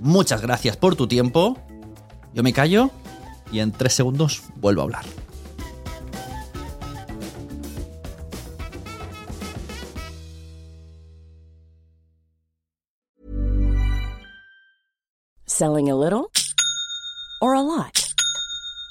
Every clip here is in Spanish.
Muchas gracias por tu tiempo. Yo me callo y en tres segundos vuelvo a hablar. Selling a little or a lot?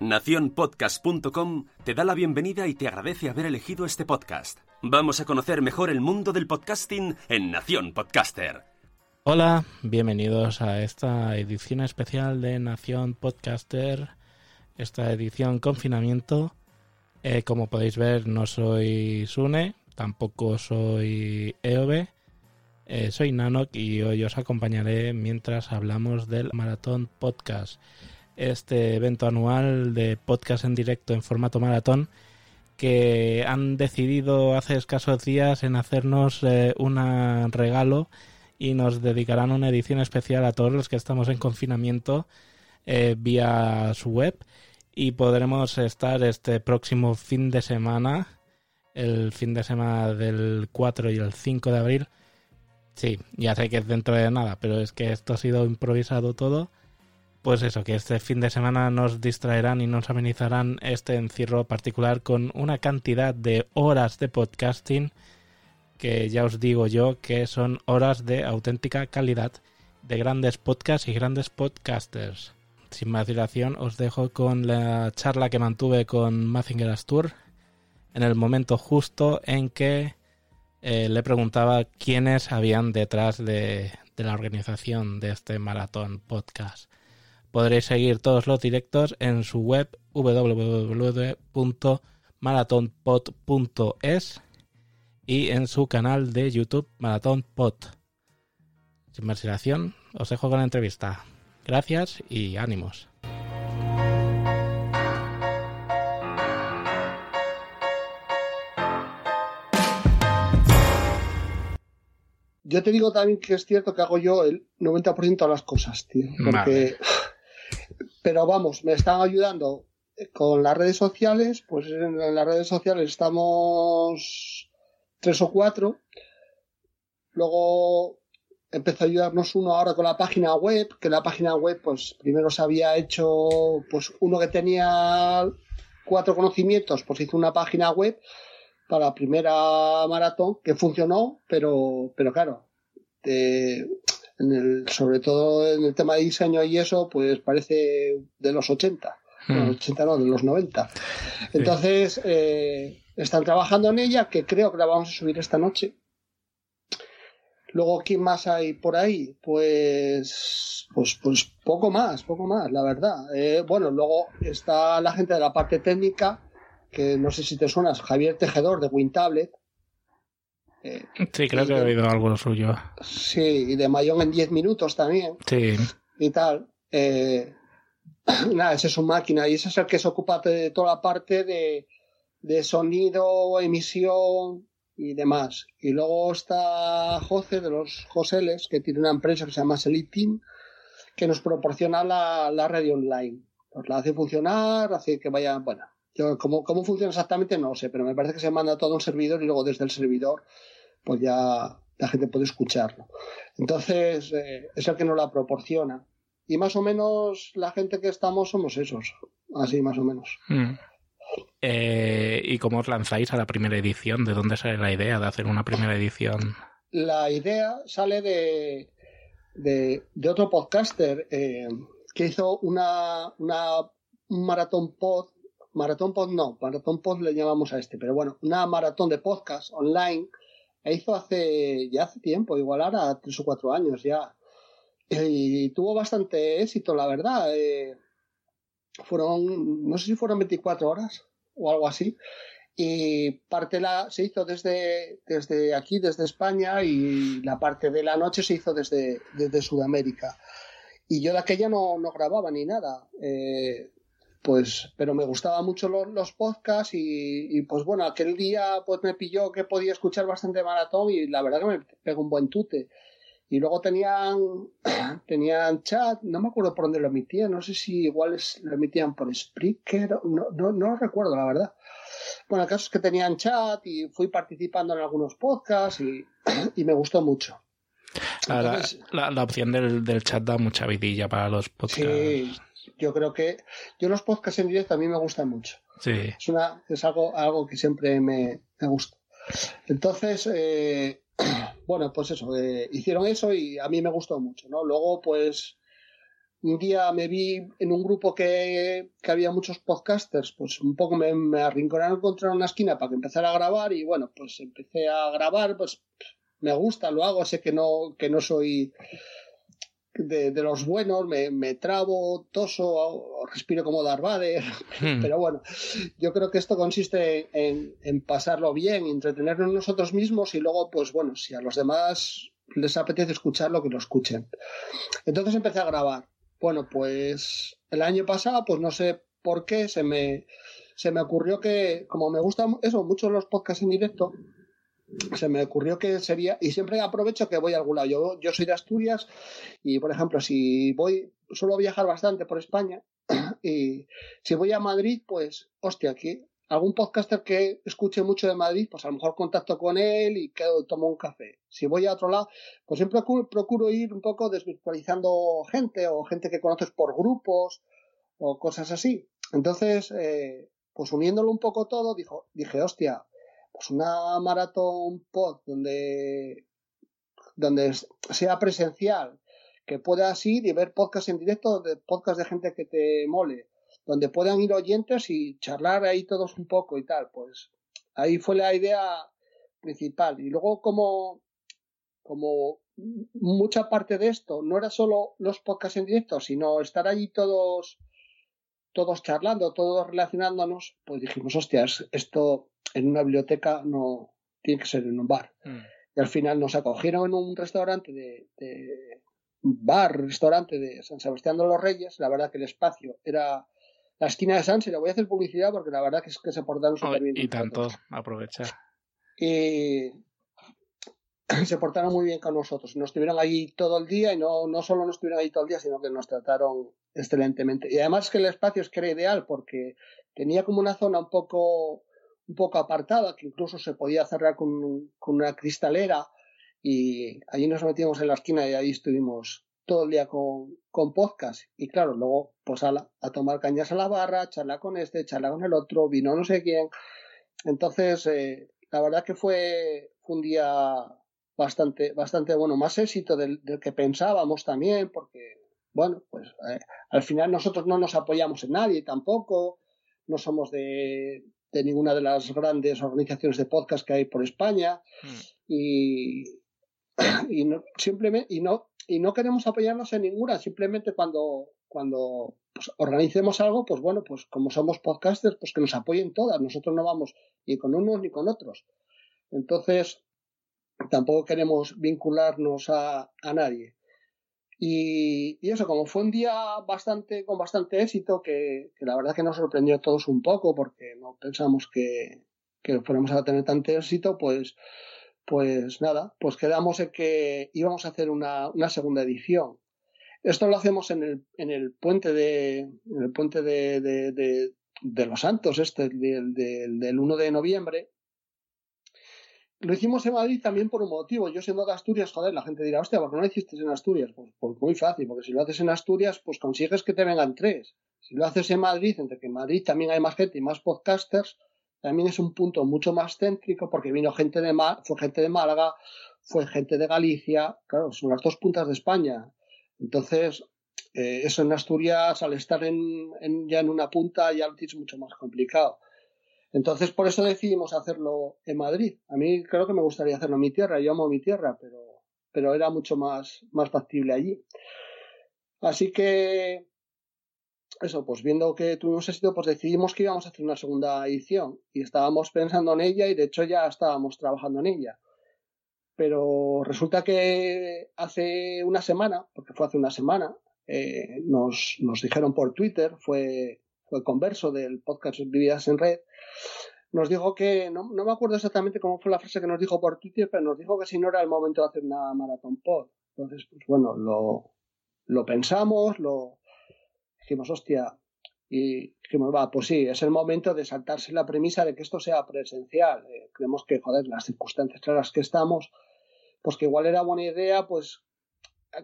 Naciónpodcast.com te da la bienvenida y te agradece haber elegido este podcast. Vamos a conocer mejor el mundo del podcasting en Nación Podcaster. Hola, bienvenidos a esta edición especial de Nación Podcaster, esta edición confinamiento. Eh, como podéis ver, no soy Sune, tampoco soy EOB, eh, soy Nanok y hoy os acompañaré mientras hablamos del Maratón Podcast, este evento anual de podcast en directo en formato maratón que han decidido hace escasos días en hacernos eh, un regalo y nos dedicarán una edición especial a todos los que estamos en confinamiento eh, vía su web y podremos estar este próximo fin de semana, el fin de semana del 4 y el 5 de abril. Sí, ya sé que es dentro de nada, pero es que esto ha sido improvisado todo. Pues eso, que este fin de semana nos distraerán y nos amenizarán este encierro particular con una cantidad de horas de podcasting que ya os digo yo que son horas de auténtica calidad de grandes podcasts y grandes podcasters. Sin más dilación os dejo con la charla que mantuve con Mazinger Astur en el momento justo en que eh, le preguntaba quiénes habían detrás de, de la organización de este maratón podcast. Podréis seguir todos los directos en su web www.maratonpod.es y en su canal de YouTube Maratón Pod. Sin más dilación, os dejo con la entrevista. Gracias y ánimos. Yo te digo también que es cierto que hago yo el 90% de las cosas, tío. Porque... Pero vamos, me están ayudando con las redes sociales. Pues en las redes sociales estamos tres o cuatro. Luego empezó a ayudarnos uno ahora con la página web, que la página web, pues primero se había hecho, pues uno que tenía cuatro conocimientos, pues hizo una página web para la primera maratón que funcionó, pero, pero claro, te, En el, sobre todo en el tema de diseño y eso, pues parece de los 80. Hmm. 80 no, de los 90. Entonces, eh, están trabajando en ella, que creo que la vamos a subir esta noche. Luego, ¿quién más hay por ahí? Pues, pues, pues poco más, poco más, la verdad. Eh, bueno, luego está la gente de la parte técnica, que no sé si te suenas, Javier Tejedor de WinTablet. Eh, sí, creo que he oído algo suyo. Sí, y de Mayón en 10 minutos también. Sí. Y tal. Eh, nada, ese es su máquina y ese es el que se ocupa de toda la parte de, de sonido, emisión y demás. Y luego está José de los Joseles, que tiene una empresa que se llama Selitin, que nos proporciona la, la radio online. Pues la hace funcionar, hace que vaya, bueno, yo, ¿cómo, cómo funciona exactamente no sé, pero me parece que se manda todo a un servidor y luego desde el servidor pues ya la gente puede escucharlo. Entonces, eh, es el que nos la proporciona. Y más o menos la gente que estamos somos esos, así más o menos. Mm. Eh, ¿Y cómo os lanzáis a la primera edición? ¿De dónde sale la idea de hacer una primera edición? La idea sale de, de, otro podcaster eh, que hizo una, una, un maratón pod, maratón pod no, maratón pod le llamamos a este, pero bueno, una maratón de podcast online, hizo hace, ya hace tiempo, igual ahora tres o cuatro años ya, y tuvo bastante éxito, la verdad. Eh, fueron, no sé si fueron 24 horas o algo así. Y parte la, se hizo desde, desde aquí, desde España, y la parte de la noche se hizo desde, desde Sudamérica. Y yo de aquella no, no grababa ni nada. Eh, pues, pero me gustaban mucho los, los podcasts y, y, pues bueno, aquel día pues me pilló que podía escuchar bastante maratón y la verdad que me pegó un buen tute. Y luego tenían, tenían chat, no me acuerdo por dónde lo emitían, no sé si igual lo emitían por Spreaker, no, no, no lo recuerdo, la verdad. Bueno, el caso es que tenían chat y fui participando en algunos podcasts y, y me gustó mucho. la, la, opción del, del, chat da mucha vidilla para los podcasts. Sí, yo creo que yo los podcasts en directo a mí me gustan mucho. Sí. Es, una, es algo, algo que siempre me, me gusta. Entonces, eh, bueno, pues eso, eh, hicieron eso y a mí me gustó mucho, ¿no? Luego, pues, un día me vi en un grupo que, que había muchos podcasters, pues un poco me, me arrinconaron contra una esquina para que empezara a grabar y bueno, pues empecé a grabar, pues me gusta, lo hago, sé que no, que no soy de, de, los buenos, me, me trabo, toso, respiro como Darth Vader, hmm. pero bueno, yo creo que esto consiste en, en, pasarlo bien, entretenernos nosotros mismos y luego, pues bueno, si a los demás les apetece escucharlo, que lo escuchen. Entonces empecé a grabar. Bueno, pues el año pasado, pues no sé por qué, se me, se me ocurrió que, como me gustan eso, mucho los podcasts en directo, se me ocurrió que sería, y siempre aprovecho que voy a algún lado. Yo, yo soy de Asturias y, por ejemplo, si voy, suelo viajar bastante por España y si voy a Madrid, pues, hostia, aquí algún podcaster que escuche mucho de Madrid, pues a lo mejor contacto con él y quedo, tomo un café. Si voy a otro lado, pues siempre procuro, ir un poco desvirtualizando gente o gente que conoces por grupos o cosas así. Entonces, eh, pues uniéndolo un poco todo, dijo, dije, hostia, pues una maratón pod donde, donde sea presencial, que puedas ir y ver podcast en directo, de podcast de gente que te mole, donde puedan ir oyentes y charlar ahí todos un poco y tal, pues ahí fue la idea principal. Y luego como, como mucha parte de esto no era solo los podcasts en directo, sino estar allí todos todos charlando, todos relacionándonos, pues dijimos, hostias, esto en una biblioteca no tiene que ser en un bar. Mm. Y al final nos acogieron en un restaurante de, de bar, restaurante de San Sebastián de los Reyes. La verdad que el espacio era la esquina de Sanse. Le voy a hacer publicidad porque la verdad que es que se portaron súper bien. y tanto, aprovechar. Y se portaron muy bien con nosotros. Nos estuvieron allí todo el día y no, no solo nos estuvieron allí todo el día, sino que nos trataron excelentemente. Y además que el espacio es que era ideal porque tenía como una zona un poco un poco apartada, que incluso se podía cerrar con, con una cristalera y allí nos metíamos en la esquina y ahí estuvimos todo el día con, con podcast y claro, luego pues a, a tomar cañas a la barra, charla con este, charla con el otro, vino no sé quién. Entonces, eh, la verdad que fue, fue un día bastante, bastante bueno, más éxito del, que pensábamos también, porque, bueno, pues eh, al final nosotros no nos apoyamos en nadie tampoco, no somos de, de ninguna de las grandes organizaciones de podcast que hay por España mm. y, y no, simplemente y no y no queremos apoyarnos en ninguna simplemente cuando cuando pues, organicemos algo pues bueno pues como somos podcasters pues que nos apoyen todas. Nosotros no vamos ni con unos ni con otros. Entonces tampoco queremos vincularnos a, a nadie y, eso, como fue un día bastante, con bastante éxito, que, la verdad que nos sorprendió a todos un poco, porque no pensamos que, que fuéramos a tener tanto éxito, pues, pues nada, pues quedamos en que íbamos a hacer una, una segunda edición. Esto lo hacemos en el, en el puente de, en el puente de, de, de, de los Santos, este, del, del, del 1 de noviembre, lo hicimos en Madrid también por un motivo. Yo siendo de Asturias, joder, la gente dirá, hostia, ¿por qué no lo hiciste en Asturias? Pues, pues, muy fácil, porque si lo haces en Asturias, pues consigues que te vengan tres. Si lo haces en Madrid, entre que en Madrid también hay más gente y más podcasters, también es un punto mucho más céntrico, porque vino gente de fue gente de Málaga, fue gente de Galicia, claro, son las dos puntas de España. Entonces, eh, eso en Asturias, al estar en, en, ya en una punta, ya lo tienes mucho más complicado. Entonces, por eso decidimos hacerlo en Madrid. A mí creo que me gustaría hacerlo en mi tierra. Yo amo mi tierra, pero, pero era mucho más, más factible allí. Así que, eso, pues viendo que tuvimos éxito, pues decidimos que íbamos a hacer una segunda edición. Y estábamos pensando en ella y de hecho ya estábamos trabajando en ella. Pero resulta que hace una semana, porque fue hace una semana, eh, nos, nos dijeron por Twitter, fue fue converso del podcast Vividas en Red, nos dijo que, no, no, me acuerdo exactamente cómo fue la frase que nos dijo por Twitter, pero nos dijo que si no era el momento de hacer una maratón pod. Entonces, pues bueno, lo, lo pensamos, lo dijimos, hostia, y dijimos, va, pues sí, es el momento de saltarse la premisa de que esto sea presencial. Eh, creemos que, joder, las circunstancias en las que estamos, pues que igual era buena idea, pues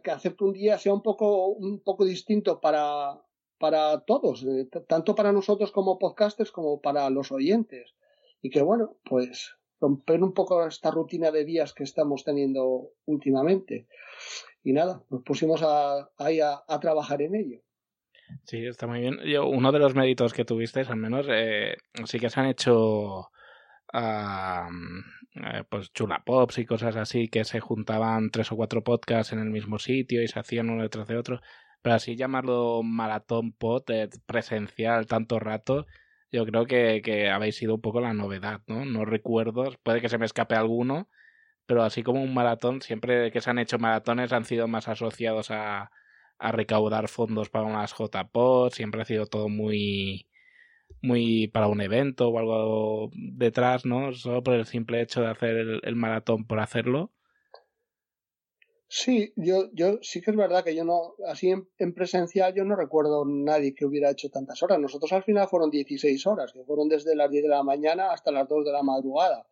que hacer un día sea un poco, un poco distinto para, para todos, eh, tanto para nosotros como podcasters como para los oyentes. Y que bueno, pues romper un poco esta rutina de días que estamos teniendo últimamente. Y nada, nos pusimos a, ahí a, trabajar en ello. Sí, está muy bien. Uno de los méritos que tuvisteis, al menos, eh, sí que se han hecho uh, pues chulapops y cosas así, que se juntaban tres o cuatro podcasts en el mismo sitio y se hacían uno detrás de otro pero así llamarlo maratón pot eh, presencial tanto rato, yo creo que, que, habéis sido un poco la novedad, ¿no? No recuerdo, puede que se me escape alguno, pero así como un maratón, siempre que se han hecho maratones han sido más asociados a, a recaudar fondos para unas JPOT, siempre ha sido todo muy muy para un evento o algo detrás, ¿no? Solo por el simple hecho de hacer el, el maratón por hacerlo. Sí, yo, yo sí que es verdad que yo no, así en, presencial yo no recuerdo nadie que hubiera hecho tantas horas. Nosotros al final fueron 16 horas, que fueron desde las 10 de la mañana hasta las 2 de la madrugada.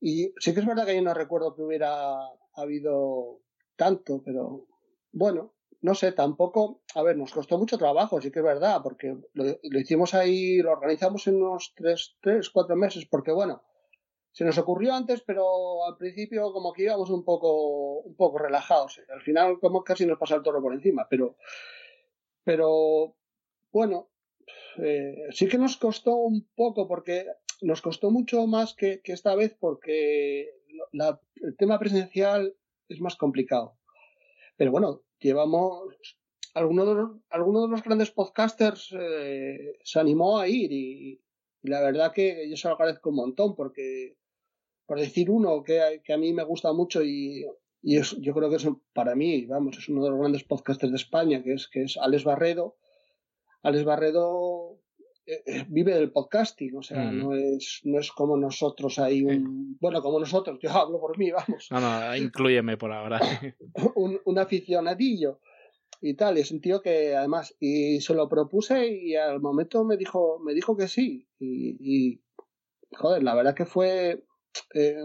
Y sí que es verdad que yo no recuerdo que hubiera habido tanto, pero bueno, no sé, tampoco, a ver, nos costó mucho trabajo, sí que es verdad, porque lo, lo hicimos ahí, lo organizamos en unos 3, 3, 4 meses, porque bueno, se nos ocurrió antes, pero al principio como que íbamos un poco, un poco relajados. Al final como casi nos pasa el toro por encima, pero, pero bueno, eh, sí que nos costó un poco porque nos costó mucho más que, que esta vez porque el tema presencial es más complicado. Pero bueno, llevamos algunos de los, alguno de los grandes podcasters eh, se animó a ir y, y, la verdad que yo se lo agradezco un montón porque por decir uno que, que a mí me gusta mucho y, y es, yo creo que es para mí, vamos, es uno de los grandes podcasters de España, que es, que es Alex Barredo. Alex Barredo eh, eh, vive del podcasting, o sea, mm. no, es, no es como nosotros ahí, un, bueno, como nosotros, yo hablo por mí, vamos. No, no, incluyeme por ahora. un, un aficionadillo y tal, y es un tío que además, y se lo propuse y al momento me dijo, me dijo que sí, y, y joder, la verdad que fue, eh,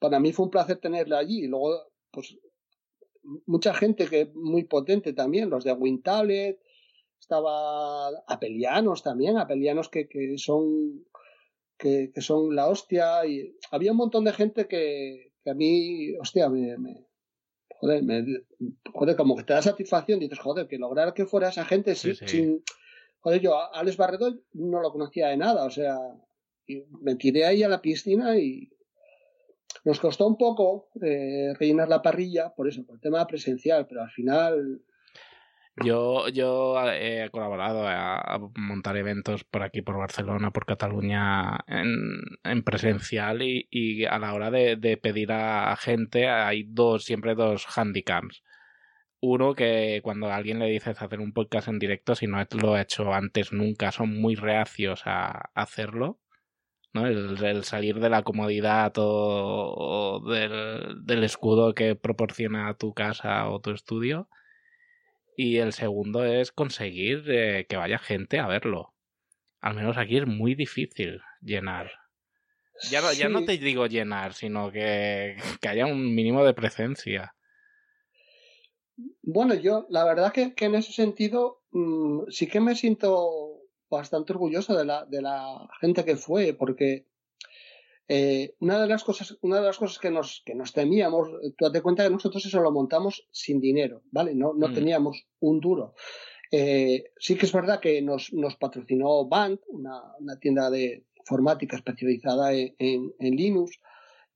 para mí fue un placer tenerla allí. Y luego, pues, mucha gente que muy potente también, los de Wintablet, estaba apelianos también, apelianos que, que son que, que, son la hostia y había un montón de gente que, que a mí, hostia, me, joder, me, joder, como que te da satisfacción, dices, joder, que lograr que fuera esa gente sin, joder, yo a Alex Barredo no lo conocía de nada, o sea, me tiré ahí a la piscina y nos costó un poco eh, rellenar la parrilla, por eso, por el tema presencial, pero al final yo, yo he colaborado a, montar eventos por aquí, por Barcelona, por Cataluña, en, presencial y, a la hora de, pedir a, gente hay dos, siempre dos handicaps. Uno que cuando a alguien le dices hacer un podcast en directo, si no lo ha hecho antes nunca, son muy reacios a, hacerlo. ¿No? El, salir de la comodidad o, del, del escudo que proporciona tu casa o tu estudio y el segundo es conseguir eh, que vaya gente a verlo. Al menos aquí es muy difícil llenar. Ya no, ya no te digo llenar, sino que, que, haya un mínimo de presencia. Bueno, yo la verdad que, que en ese sentido mm, sí que me siento bastante orgulloso de la, de la gente que fue, porque eh, una de las cosas, una de las cosas que nos, que nos temíamos, tú date cuenta que nosotros eso lo montamos sin dinero, ¿vale? No, no mm. teníamos un duro. Eh, sí que es verdad que nos, nos patrocinó Band, una, una, tienda de informática especializada en, en, Linux.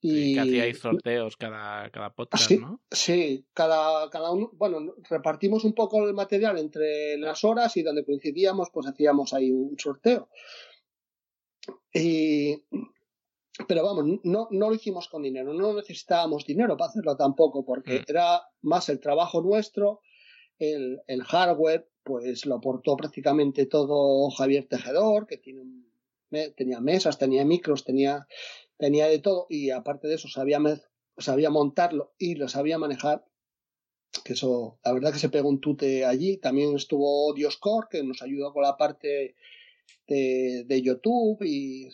Y que hacíais sorteos cada, cada podcast, sí, ¿no? Sí, cada, cada uno, bueno, repartimos un poco el material entre las horas y donde coincidíamos, pues hacíamos ahí un sorteo. Y pero vamos, no, no lo hicimos con dinero, no necesitábamos dinero para hacerlo tampoco, porque mm. era más el trabajo nuestro, el, el, hardware, pues lo aportó prácticamente todo Javier Tejedor, que tiene tenía mesas, tenía micros, tenía, tenía de todo, y aparte de eso sabía, sabía montarlo y lo sabía manejar, que eso, la verdad que se pegó un tute allí, también estuvo Dioscore, que nos ayudó con la parte de, de YouTube y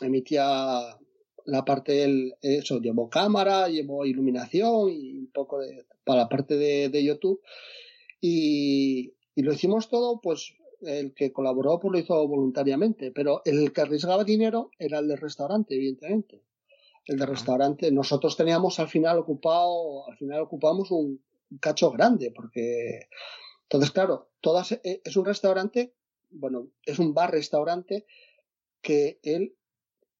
emitía la parte del, eso, llevó cámara, llevó iluminación y un poco de, para la parte de, YouTube. Y, y, lo hicimos todo, pues el que colaboró pues lo hizo voluntariamente, pero el que arriesgaba dinero era el del restaurante, evidentemente. El del restaurante, nosotros teníamos al final ocupado, al final ocupamos un, cacho grande, porque entonces, claro, todas, e, es un restaurante, bueno, es un bar-restaurante que él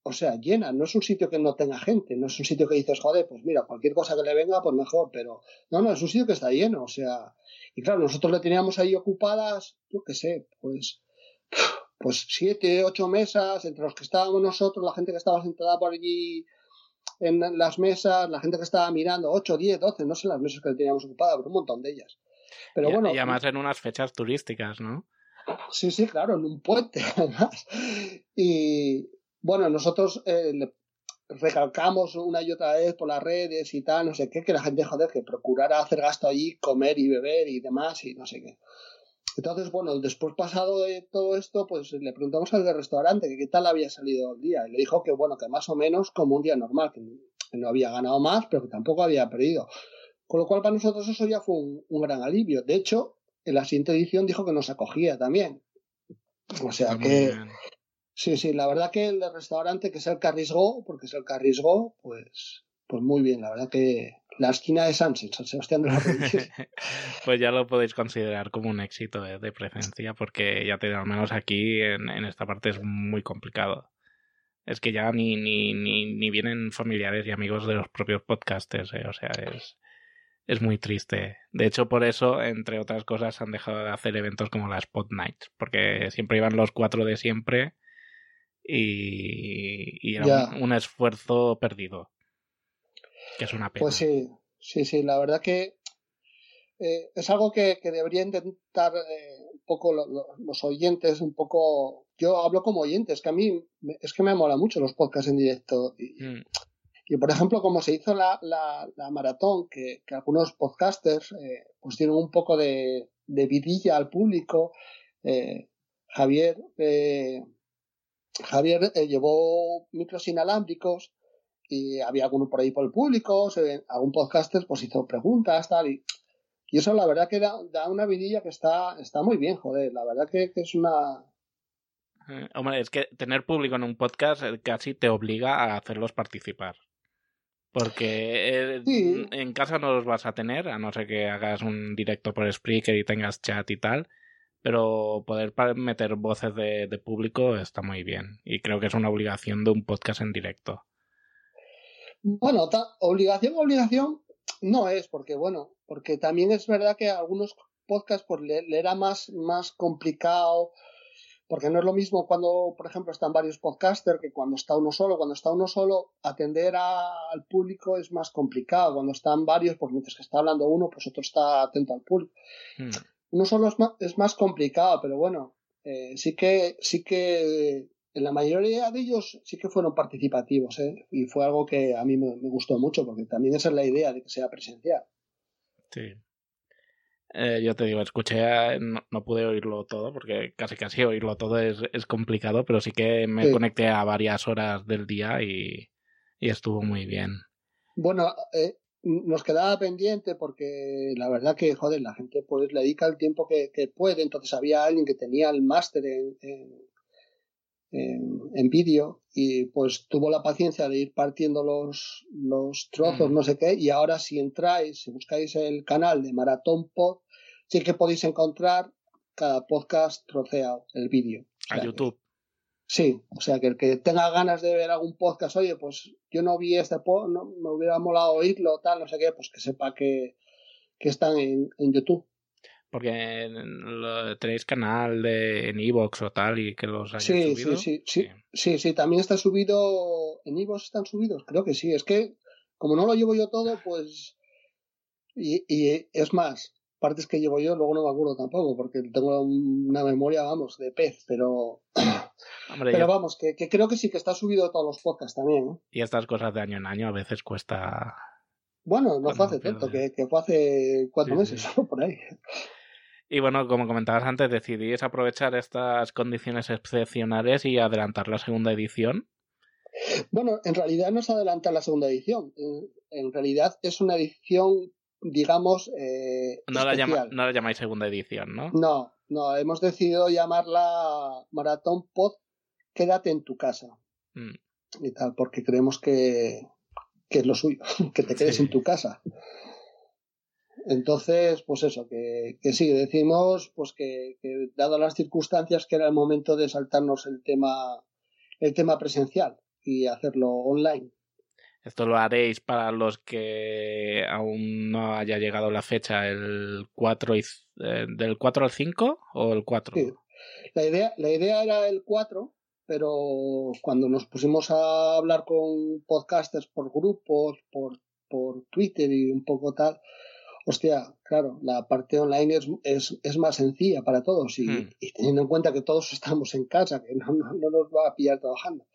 o sea, llena, no es un sitio que no tenga gente, no es un sitio que dices, joder, pues mira, cualquier cosa que le venga, pues mejor, pero no, no, es un sitio que está lleno, o sea, y claro, nosotros le teníamos ahí ocupadas, yo qué sé, pues, pues siete, ocho mesas, entre los que estábamos nosotros, la gente que estaba sentada por allí en las mesas, la gente que estaba mirando, ocho, diez, doce, no sé las mesas que le teníamos ocupadas, pero un montón de ellas. Pero y, bueno. Y además en unas fechas turísticas, ¿no? Sí, sí, claro, en un puente, además. Y, bueno, nosotros eh, recalcamos una y otra vez por las redes y tal, no sé qué, que la gente, joder, que procurara hacer gasto allí, comer y beber y demás y no sé qué. Entonces, bueno, después pasado de todo esto, pues le preguntamos al del restaurante que qué tal había salido el día. Y le dijo que, bueno, que más o menos como un día normal, que no había ganado más, pero que tampoco había perdido. Con lo cual, para nosotros eso ya fue un, gran alivio. De hecho, en la siguiente edición dijo que nos acogía también. O sea que, Sí, sí, la verdad que el restaurante, que es el que arriesgó, porque es el que arriesgó, pues, pues muy bien, la verdad que la esquina de San Sebastián de la Pues ya lo podéis considerar como un éxito de, presencia, porque ya te al menos aquí en, esta parte es muy complicado. Es que ya ni, ni, ni, ni vienen familiares y amigos de los propios podcasters, eh, o sea, es, es muy triste. De hecho, por eso, entre otras cosas, han dejado de hacer eventos como las Spot Nights, porque siempre iban los cuatro de siempre y, era un, esfuerzo perdido. Que es una pena. Pues sí, sí, sí, la verdad que eh, es algo que, que debería intentar eh, un poco los oyentes, un poco. Yo hablo como oyentes, que a mí es que me mola mucho los podcasts en directo. Y, mm. y por ejemplo, como se hizo la, la, la maratón, que, que, algunos podcasters eh, pues tienen un poco de, de vidilla al público. Javier Javier eh, llevó micros inalámbricos y había alguno por ahí por el público, algún podcaster pues hizo preguntas, tal, y, y eso la verdad que da, una vidilla que está, está muy bien, joder, la verdad que, es una... Eh, hombre, es que tener público en un podcast eh, casi te obliga a hacerlos participar. Porque eh, en casa no los vas a tener, a no ser que hagas un directo por Spreaker y tengas chat y tal. Pero poder meter voces de, de público está muy bien. Y creo que es una obligación de un podcast en directo. Bueno, obligación, obligación no es, porque bueno, porque también es verdad que algunos podcasts pues le, era más, más complicado, porque no es lo mismo cuando, por ejemplo, están varios podcasters que cuando está uno solo. Cuando está uno solo, atender al público es más complicado. Cuando están varios, pues mientras que está hablando uno, pues otro está atento al público. Hmm. Uno solo es más, es más complicado, pero bueno, eh, sí que, sí que en la mayoría de ellos sí que fueron participativos, ¿eh? y fue algo que a mí me, gustó mucho, porque también esa es la idea de que sea presencial. Sí. Eh, yo te digo, escuché, no, pude oírlo todo, porque casi casi oírlo todo es, complicado, pero sí que me conecté a varias horas del día y, estuvo muy bien. Bueno, eh, nos quedaba pendiente porque la verdad que, joder, la gente pues le dedica el tiempo que, puede, entonces había alguien que tenía el máster en en, vídeo y pues tuvo la paciencia de ir partiendo los, los trozos, mm. no sé qué, y ahora si entráis, si buscáis el canal de Maratón Pod, sí que podéis encontrar cada podcast troceado, el vídeo. a YouTube. Sí, o sea que el que tenga ganas de ver algún podcast, oye, pues yo no vi este podcast, no, me hubiera molado oírlo, tal, no sé qué, pues que sepa que, que están en, en YouTube. Porque tenéis canal de, en Evox o tal y que los hayáis sí, subido. Sí, sí, sí, sí, también está subido. ¿En Evox están subidos? Creo que sí. Es que, como no lo llevo yo todo, pues. Y, y es más, partes que llevo yo, luego no me acuerdo tampoco, porque tengo una memoria, vamos, de pez, pero. pero vamos, que, que, creo que sí que está subido todos los podcasts también. ¿eh? Y estas cosas de año en año a veces cuesta. Bueno, no fue hace tanto, que, que, fue hace cuatro meses, por ahí. Y bueno, como comentabas antes, decidís aprovechar estas condiciones excepcionales y adelantar la segunda edición. Bueno, en realidad no es adelantar la segunda edición. En, realidad es una edición, digamos. Eh, no, la llama, no la llamáis segunda edición, ¿no? No, no. Hemos decidido llamarla Maratón Pod Quédate en tu casa. Mm. Y tal, porque creemos que, que es lo suyo, que te quedes en tu casa. Entonces, pues eso, que, que sí, decimos pues que, que, dado las circunstancias que era el momento de saltarnos el tema, el tema presencial y hacerlo online. Esto lo haréis para los que aún no haya llegado la fecha, el 4 y, eh, del 4 al 5 o el 4? Sí. La idea, la idea era el 4, pero cuando nos pusimos a hablar con podcasters por grupos, por, por Twitter y un poco tal, hostia, claro, la parte online es, es, más sencilla para todos hmm. y, teniendo en cuenta que todos estamos en casa, que no, no, nos va a pillar trabajando.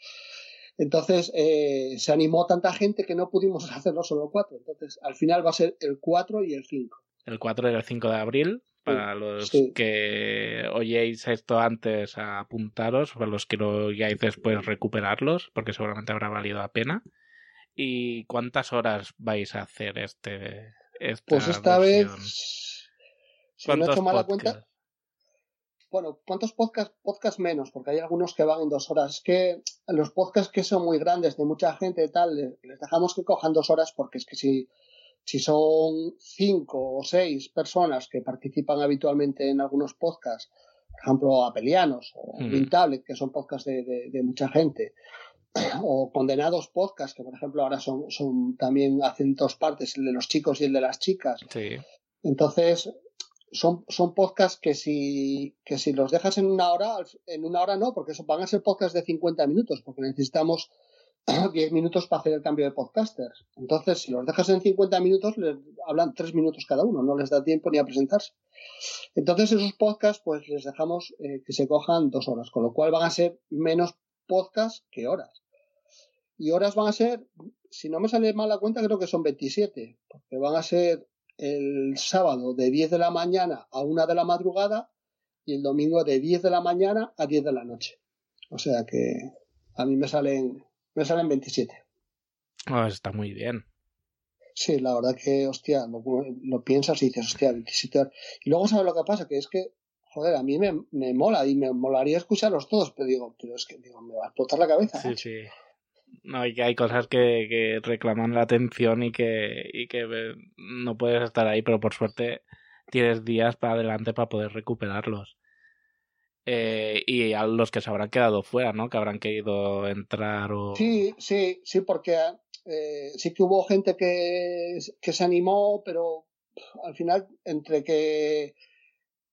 Entonces eh, se animó tanta gente que no pudimos hacerlo solo cuatro. Entonces al final va a ser el 4 y el 5. El 4 y el 5 de abril. Para los que oyéis esto antes, apuntaros. Para los que lo oigáis después, recuperarlos, porque seguramente habrá valido la pena. ¿Y cuántas horas vais a hacer este, pues esta vez, si no he hecho mala cuenta, bueno, ¿cuántos podcasts? Podcast menos, porque hay algunos que van en dos horas. Es que los podcasts que son muy grandes, de mucha gente y tal, les dejamos que cojan dos horas porque es que si, si son cinco o seis personas que participan habitualmente en algunos podcasts, por ejemplo, Apelianos o Vintable, que son podcasts de, de mucha gente, o condenados podcast, que por ejemplo ahora son, son también hacen dos partes, el de los chicos y el de las chicas. Entonces, son, son podcasts que si, que si los dejas en una hora, en una hora no, porque van a ser podcasts de 50 minutos, porque necesitamos 10 minutos para hacer el cambio de podcasters. Entonces, si los dejas en 50 minutos, les hablan 3 minutos cada uno, no les da tiempo ni a presentarse. Entonces, esos podcasts, pues les dejamos eh, que se cojan dos horas, con lo cual van a ser menos podcasts que horas. Y horas van a ser, si no me sale mal la cuenta, creo que son 27, porque van a ser el sábado de 10 de la mañana a 1 de la madrugada y el domingo de 10 de la mañana a 10 de la noche. O sea que a mí me salen, me salen 27. está muy bien. Sí, la verdad que, hostia, lo, piensas y dices, hostia, 27 horas. Y luego sabes lo que pasa, que es que, joder, a mí me, me mola y me molaría escucharlos todos, pero digo, pero es que digo, me va a explotar la cabeza. Sí, sí. No, y que hay cosas que, reclaman la atención y que, y que eh, no puedes estar ahí, pero por suerte tienes días para adelante para poder recuperarlos. Eh, y a los que se habrán quedado fuera, ¿no? Que habrán querido entrar o... Sí, sí, sí, porque eh, sí que hubo gente que, que se animó, pero al final, entre que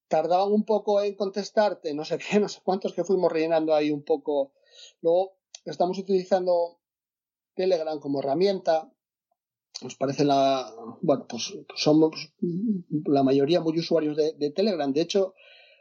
tardaban un poco en contestarte, no sé qué, no sé cuántos que fuimos rellenando ahí un poco. Luego estamos utilizando Telegram como herramienta. Nos parece la. Bueno, pues, pues somos la mayoría muy usuarios de, Telegram. De hecho,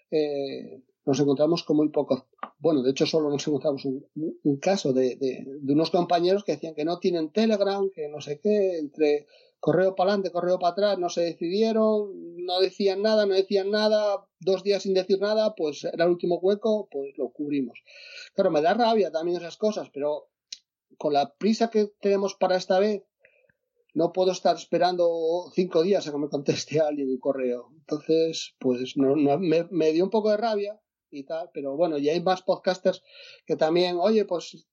eh, nos encontramos con muy pocos. Bueno, de hecho, solo nos encontramos un, caso de, de, unos compañeros que decían que no tienen Telegram, que no sé qué, entre correo para adelante, correo para atrás, no se decidieron, no decían nada, no decían nada, dos días sin decir nada, pues era el último hueco, pues lo cubrimos. Claro, me da rabia también esas cosas, pero con la prisa que tenemos para esta vez, no puedo estar esperando cinco días a que me conteste alguien un correo. Entonces, pues no, me, dio un poco de rabia y tal, pero bueno, y hay más podcasters que también, oye, pues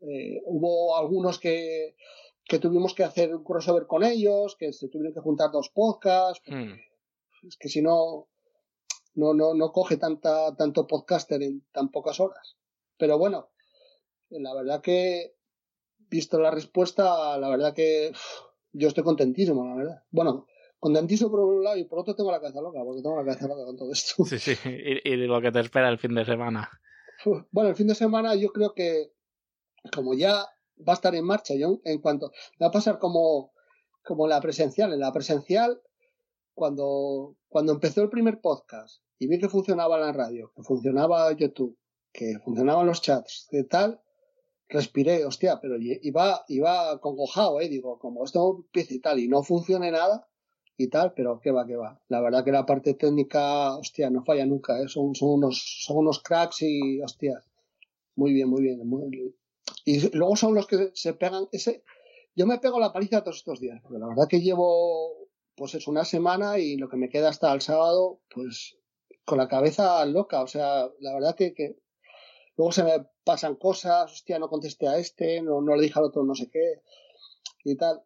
eh, hubo algunos que, que tuvimos que hacer un crossover con ellos, que se tuvieron que juntar dos podcasts, hmm. es que si no, no, no, no coge tanta, tanto podcaster en tan pocas horas. Pero bueno, la verdad que visto la respuesta, la verdad que yo estoy contentísimo, la verdad. Bueno, contentísimo por un lado y por otro tengo la cabeza loca, porque tengo la cabeza loca con todo esto. Sí, sí, y, lo que te espera el fin de semana. Bueno, el fin de semana yo creo que como ya va a estar en marcha, yo en cuanto va a pasar como, como la presencial, en la presencial cuando, cuando empezó el primer podcast y vi que funcionaba la radio, que funcionaba YouTube, que funcionaban los chats, que tal, respiré, hostia, pero iba, iba congojado, eh, digo, como esto empieza y tal, y no funcione nada y tal, pero qué va, qué va. La verdad que la parte técnica, hostia, no falla nunca, eh, son, son, unos, son unos cracks y, hostia, muy bien, muy bien. Y luego son los que se pegan, ese, yo me pego la paliza todos estos días, porque la verdad que llevo, pues es una semana y lo que me queda hasta el sábado, pues con la cabeza loca, o sea, la verdad que, que luego se me pasan cosas, hostia, no contesté a este, no, no le dije al otro no sé qué y tal.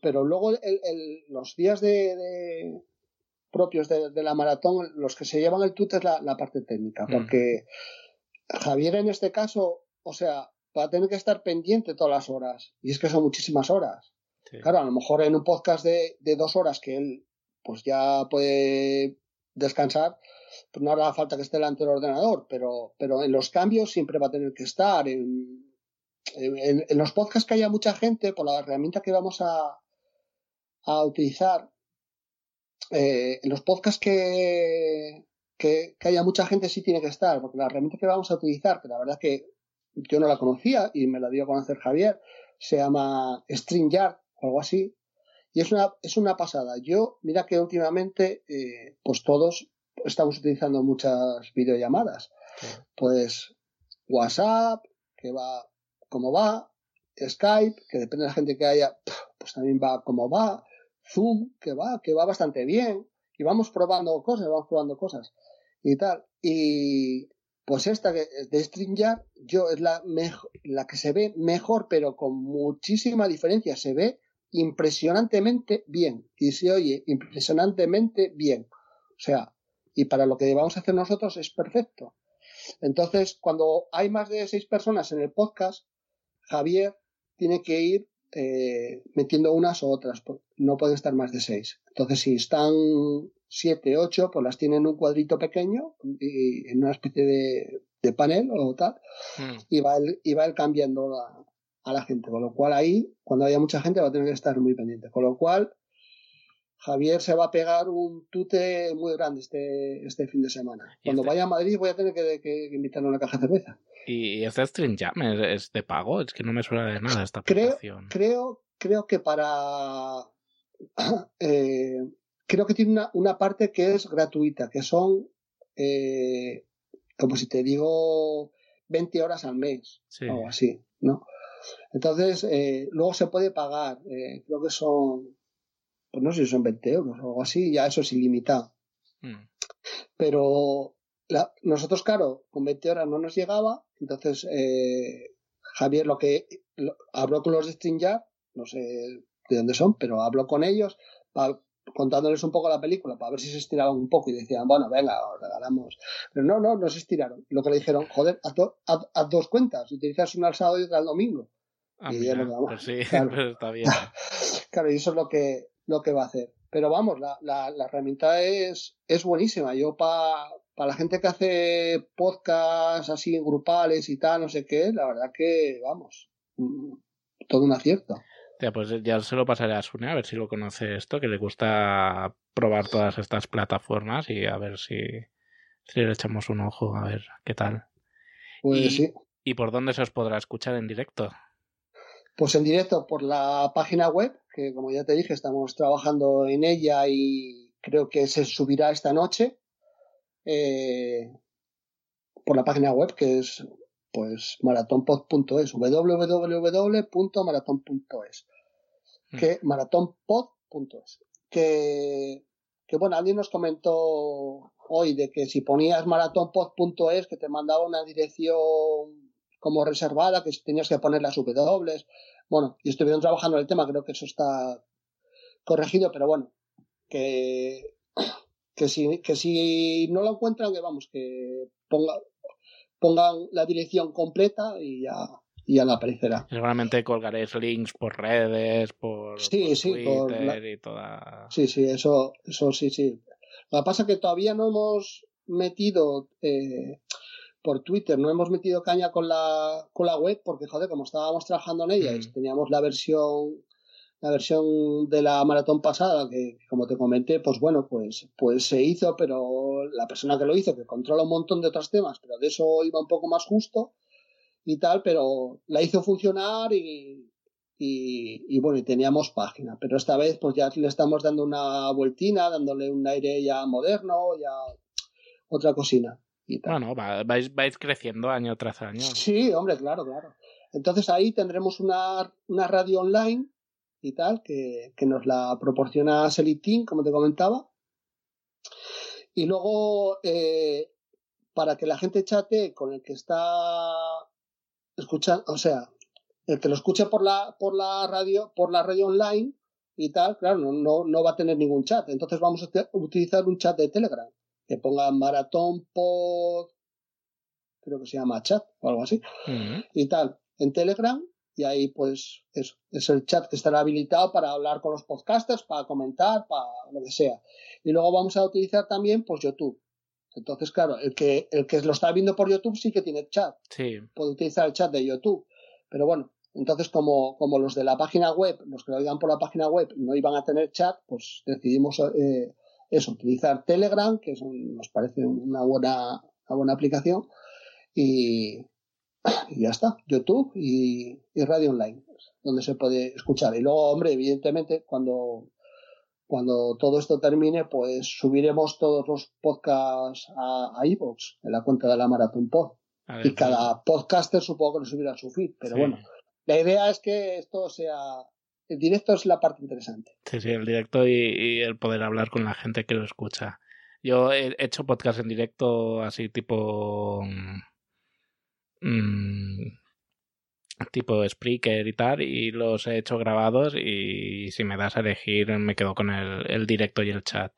Pero luego el, los días de, propios de, la maratón, los que se llevan el tut es la, parte técnica, mm. porque Javier en este caso, o sea, va a tener que estar pendiente todas las horas, y es que son muchísimas horas. Claro, a lo mejor en un podcast de, de dos horas que él pues ya puede descansar, pues no hará falta que esté delante del ordenador, pero, pero en los cambios siempre va a tener que estar. En, en, los podcasts que haya mucha gente, por la herramienta que vamos a, a utilizar, eh, en los podcasts que, que, haya mucha gente sí tiene que estar, porque la herramienta que vamos a utilizar, que la verdad que yo no la conocía y me la dio a conocer Javier, se llama StreamYard o algo así, y es una, es una pasada. Yo, mira que últimamente, eh, pues todos estamos utilizando muchas videollamadas. Pues WhatsApp, que va como va, Skype, que depende de la gente que haya, pues también va como va, Zoom, que va, que va bastante bien, y vamos probando cosas, vamos probando cosas y tal. Y pues esta de StreamYard, yo es la, la que se ve mejor, pero con muchísima diferencia. Se ve impresionantemente bien y se oye impresionantemente bien. O sea, y para lo que vamos a hacer nosotros es perfecto. Entonces, cuando hay más de seis personas en el podcast, Javier tiene que ir eh, metiendo unas o otras, no pueden estar más de seis. Entonces, si están siete, ocho, pues las tienen en un cuadrito pequeño y en una especie de, panel o tal, hmm. y, va él, y va él cambiando a la gente. Con lo cual ahí, cuando haya mucha gente, va a tener que estar muy pendiente. Con lo cual, Javier se va a pegar un tute muy grande este, este fin de semana. Cuando este vaya a Madrid voy a tener que, que invitarle a una caja de cerveza. ¿Y este Stream Jam es, de pago? Es que no me suena de nada esta aplicación. Creo, creo, que para... Eh, creo que tiene una, una, parte que es gratuita, que son, eh, como si te digo, 20 horas al mes o así, ¿no? Entonces, eh, luego se puede pagar, creo que son pues no sé si son 20 euros o algo así, ya eso es ilimitado. Hmm. Pero nosotros, claro, con 20 horas no nos llegaba, entonces eh, Javier lo que habló con los de StreamYard, no sé de dónde son, pero habló con ellos contándoles un poco la película para ver si se estiraban un poco y decían, bueno, venga, os regalamos. Pero no, no, no se estiraron. Lo que le dijeron, joder, haz, dos cuentas, utilizas una al sábado y otra al domingo. Ah, y pues sí, claro. está bien. claro, y eso es lo que, lo que va a hacer. Pero vamos, la, la, la herramienta es, es buenísima. Yo para para la gente que hace podcasts así grupales y tal, no sé qué, la verdad que, vamos, mm, todo un acierto. Ya, pues ya se lo pasaré a Sune a ver si lo conoce esto, que le gusta probar todas estas plataformas y a ver si, si le echamos un ojo, a ver qué tal. Pues y, sí. ¿Y por dónde se os podrá escuchar en directo? Pues en directo por la página web, que como ya te dije, estamos trabajando en ella y creo que se subirá esta noche eh, por la página web que es pues maratonpod.es www.maraton.es mm. que maratonpod.es que que bueno alguien nos comentó hoy de que si ponías maratonpod.es que te mandaba una dirección como reservada que tenías que poner las W bueno y estuvieron trabajando en el tema creo que eso está corregido pero bueno que que si, que si no lo encuentran, que vamos, que ponga, pongan la dirección completa y ya, y ya la aparecerá. Seguramente colgaréis links por redes, por, sí, sí, Twitter y toda. Sí, sí, eso, eso sí, sí. Lo que pasa es que todavía no hemos metido eh, por Twitter, no hemos metido caña con la, con la web, porque joder, como estábamos trabajando en ella, mm. teníamos la versión la versión de la maratón pasada, que como te comenté, pues bueno, pues, pues se hizo, pero la persona que lo hizo, que controla un montón de otros temas, pero de eso iba un poco más justo y tal, pero la hizo funcionar y, y, bueno, y teníamos página. Pero esta vez pues ya le estamos dando una vueltina, dándole un aire ya moderno, ya otra cocina. Y tal. Bueno, vais, vais creciendo año tras año. Sí, hombre, claro, claro. Entonces ahí tendremos una, una radio online y tal, que, nos la proporciona Selitin, como te comentaba. Y luego, eh, para que la gente chate con el que está escuchando, o sea, el que lo escuche por la, por la radio, por la radio online y tal, claro, no, no, va a tener ningún chat. Entonces vamos a utilizar un chat de Telegram, que ponga maratón pod, creo que se llama chat o algo así, y tal, en Telegram y ahí pues es, es el chat que estará habilitado para hablar con los podcasters, para comentar, para lo que sea. Y luego vamos a utilizar también pues YouTube. Entonces, claro, el que, el que lo está viendo por YouTube sí que tiene chat. Sí. Puede utilizar el chat de YouTube. Pero bueno, entonces como, como los de la página web, los que lo oigan por la página web no iban a tener chat, pues decidimos eh, eso, utilizar Telegram, que es nos parece una buena, una buena aplicación. Y, y ya está, YouTube y, radio online, donde se puede escuchar. Y luego, hombre, evidentemente, cuando, cuando todo esto termine, pues subiremos todos los podcasts a, a iVoox, en la cuenta de la Maratón Pod. y cada podcaster supongo que lo subirá a su feed, pero bueno, la idea es que esto sea... El directo es la parte interesante. Sí, sí, el directo y, el poder hablar con la gente que lo escucha. Yo he hecho podcast en directo así tipo Mm, tipo Spreaker y tal, y los he hecho grabados y si me das a elegir me quedo con el, directo y el chat.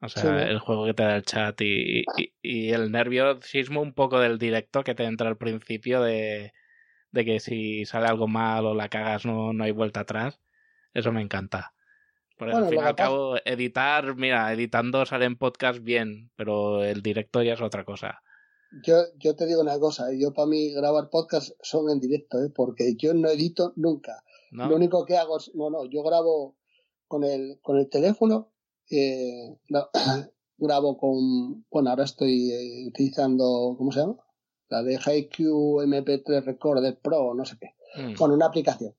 O sea, el juego que te da el chat y, y, el nerviosismo un poco del directo que te entra al principio de, de que si sale algo mal o la cagas no, no hay vuelta atrás. Eso me encanta. Por al fin y al cabo, editar, mira, editando salen podcast bien, pero el directo ya es otra cosa. Yo, yo te digo una cosa, yo para mí grabar podcast son en directo, ¿eh? porque yo no edito nunca. Lo único que hago es, no, no, yo grabo con el, con el teléfono, eh, grabo con, bueno, ahora estoy eh, utilizando, ¿cómo se llama? La de HiQ MP3 Recorder Pro, no sé qué, mm. con una aplicación.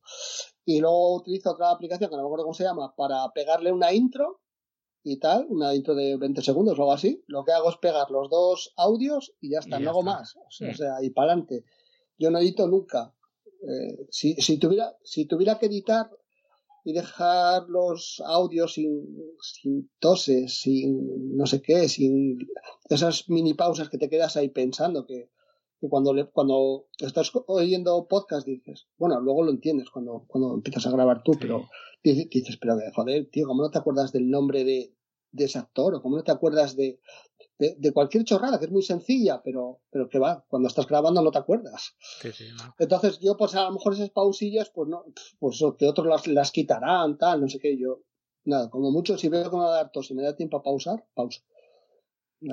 Y luego utilizo otra aplicación que no me acuerdo cómo se llama, para pegarle una intro y tal, una intro de 20 segundos o algo así, lo que hago es pegar los dos audios y ya está, no hago más. O sea, y para adelante. Yo no edito nunca. Eh, si, si, tuviera, si tuviera que editar y dejar los audios sin, sin toses, sin no sé qué, sin esas mini pausas que te quedas ahí pensando que, que cuando, le, cuando estás oyendo podcast dices, bueno, luego lo entiendes cuando, cuando empiezas a grabar tú, pero dices, pero joder, tío, ¿cómo no te acuerdas del nombre de, de ese actor? ¿O cómo no te acuerdas de, de, cualquier chorrada, que es muy sencilla, pero, pero que va, cuando estás grabando no te acuerdas. Entonces yo, pues a lo mejor esas pausillas, pues no, pues que otros las, las quitarán, tal, no sé qué, yo, nada, como mucho, si veo que me va a dar tos y me da tiempo a pausar, pausa.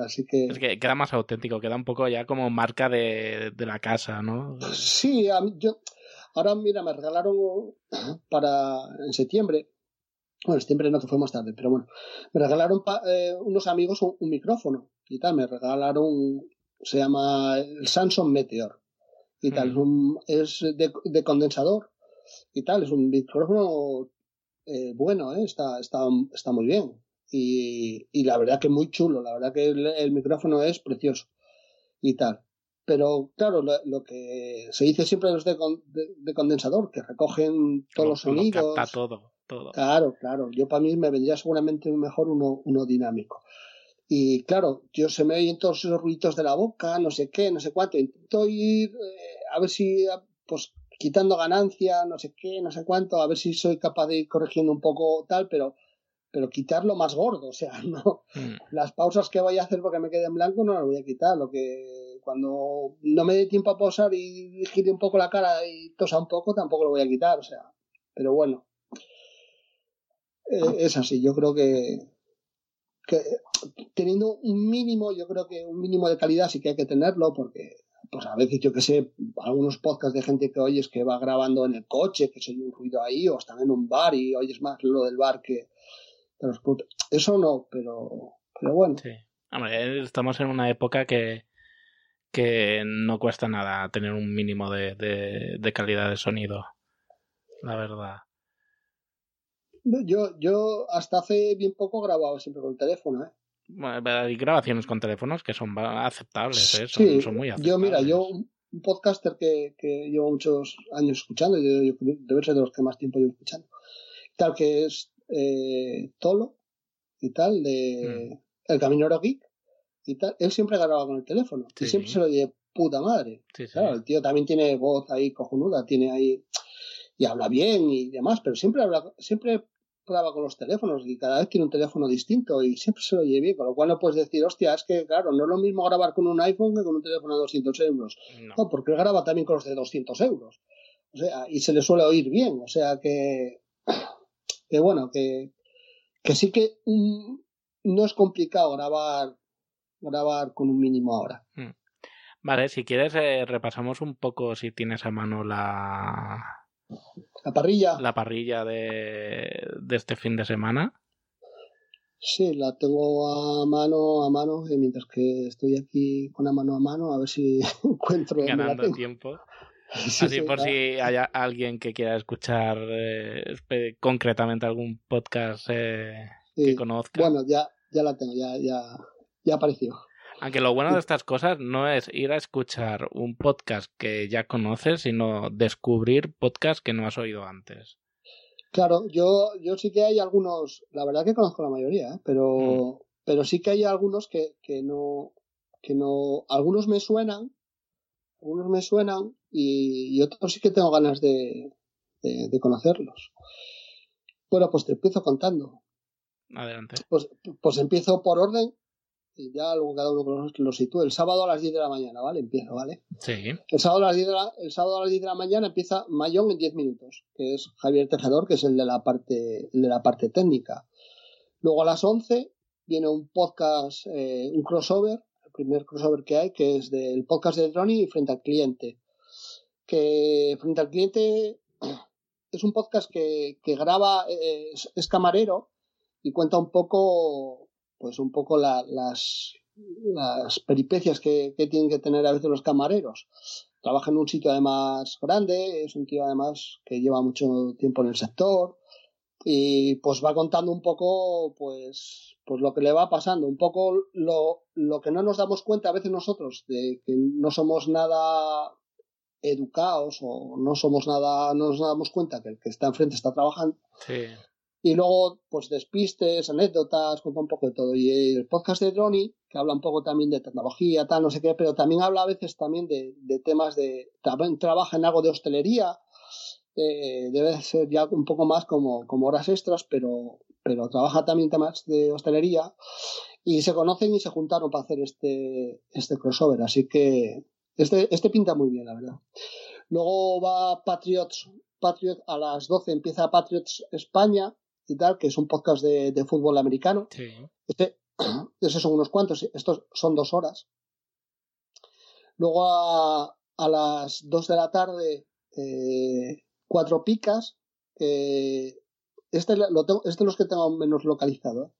Así que... Es que queda más auténtico, queda un poco ya como marca de, de la casa, ¿no? Sí, yo... Ahora, mira, me regalaron para en septiembre, bueno, septiembre no, que fue más tarde, pero bueno, me regalaron eh, unos amigos un, micrófono y tal, me regalaron, se llama el Samsung Meteor y tal, es, de, de, condensador y tal, es un micrófono eh, bueno, ¿eh? está, está, está muy bien. Y, y, la verdad que muy chulo, la verdad que el, micrófono es precioso y tal. Pero claro, lo, que se dice siempre los de, de, condensador, que recogen todos los sonidos. todo, todo. Claro, claro. Yo para mí me vendría seguramente mejor uno, uno dinámico. Y claro, yo se me oyen todos esos ruidos de la boca, no sé qué, no sé cuánto. Intento ir eh, a ver si, pues quitando ganancia, no sé qué, no sé cuánto, a ver si soy capaz de ir corrigiendo un poco tal, pero pero quitarlo más gordo, o sea, no mm. las pausas que voy a hacer porque me quede en blanco no las voy a quitar, lo que cuando no me dé tiempo a pausar y gire un poco la cara y tosa un poco tampoco lo voy a quitar, o sea, pero bueno, eh, es así, yo creo que, que teniendo un mínimo, yo creo que un mínimo de calidad sí que hay que tenerlo porque pues a veces yo que sé, algunos podcasts de gente que oyes que va grabando en el coche, que se oye un ruido ahí, o están en un bar y oyes más lo del bar que, eso no, pero, pero bueno. Estamos en una época que, que no cuesta nada tener un mínimo de, de, calidad de sonido. La verdad. Yo, yo hasta hace bien poco grababa siempre con el teléfono, ¿eh? hay grabaciones con teléfonos que son aceptables, ¿eh? son, son, muy aceptables. Yo, mira, yo, un podcaster que, que llevo muchos años escuchando, yo, yo, debe ser de los que más tiempo llevo escuchando, tal que es eh, Tolo y tal, de mm. El Caminero Geek y tal, él siempre grababa con el teléfono y siempre se lo de puta madre. claro, el tío también tiene voz ahí cojonuda, tiene ahí y habla bien y demás, pero siempre habla, siempre graba con los teléfonos y cada vez tiene un teléfono distinto y siempre se lo oye bien, con lo cual no puedes decir, hostia, es que claro, no es lo mismo grabar con un iPhone que con un teléfono de 200 euros. No, porque él graba también con los de 200 euros. O sea, y se le suele oír bien, o sea que que bueno, que, que sí que no es complicado grabar, grabar con un mínimo ahora. Hmm. Vale, si quieres eh, repasamos un poco si tienes a mano la... La parrilla. La parrilla de, de este fin de semana. Sí, la tengo a mano a mano y mientras que estoy aquí con la mano a mano a ver si encuentro ganando tiempo. Así por si hay alguien que quiera escuchar eh, concretamente algún podcast eh, que conozca. Bueno, ya, ya la tengo, ya, ya, ya apareció. Aunque lo bueno de estas cosas no es ir a escuchar un podcast que ya conoces, sino descubrir podcasts que no has oído antes. Claro, yo, yo sí que hay algunos, la verdad que conozco la mayoría, ¿eh? pero, mm. pero sí que hay algunos que, que no, que no, algunos me suenan, algunos me suenan y, otros sí que tengo ganas de, de, conocerlos. Bueno, pues te empiezo contando. Adelante. Pues, pues empiezo por orden y ya luego cada uno lo sitúe. El sábado a las 10 de la mañana, ¿vale? Empiezo, ¿vale? Sí. El sábado a las 10 de la, el sábado a las 10 de la mañana empieza Mayón en 10 minutos, que es Javier Tejedor, que es el de la parte, el de la parte técnica. Luego a las 11 viene un podcast, eh, un crossover, el primer crossover que hay, que es del podcast de Droni frente al cliente que frente al cliente es un podcast que, graba, eh, es, camarero y cuenta un poco, pues un poco las, las peripecias que, tienen que tener a veces los camareros. Trabaja en un sitio además grande, es un tío además que lleva mucho tiempo en el sector y pues va contando un poco pues pues lo que le va pasando, un poco lo, lo que no nos damos cuenta a veces nosotros de que no somos nada educados o no somos nada, no nos damos cuenta que el que está enfrente está trabajando. Y luego, pues despistes, anécdotas, cuenta un poco de todo. Y el podcast de Ronnie, que habla un poco también de tecnología, tal, no sé qué, pero también habla a veces también de, temas de, también trabaja en algo de hostelería, eh, debe ser ya un poco más como, como horas extras, pero, pero trabaja también temas de hostelería y se conocen y se juntaron para hacer este, este crossover, así que este, este pinta muy bien, la verdad. Luego va Patriots, Patriots a las 12 empieza Patriots España y tal, que es un podcast de, de fútbol americano. Sí. Este, esos son unos cuantos, estos son dos horas. Luego a, las dos de la tarde, eh, cuatro picas. este, lo tengo, este es los que tengo menos localizado. ¿eh?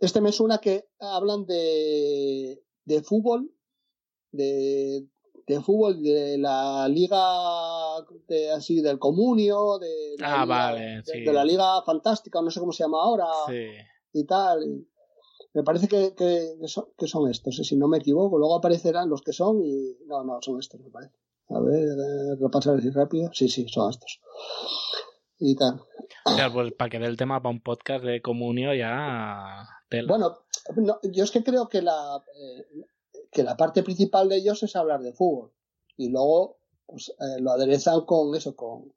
Este me suena que hablan de, de fútbol, de, de fútbol de la liga de, así del comunio, de la, ah, liga, de, la liga fantástica, no sé cómo se llama ahora, y tal. Me parece que, que, son, que son estos, si no me equivoco. Luego aparecerán los que son y. No, no, son estos, me parece. A ver, lo paso a decir rápido. Sí, sí, son estos. Y tal. Ya, pues para que dé el tema para un podcast de comunio ya. Bueno, yo es que creo que la, eh, que la parte principal de ellos es hablar de fútbol. Y luego pues, eh, lo aderezan con eso, con,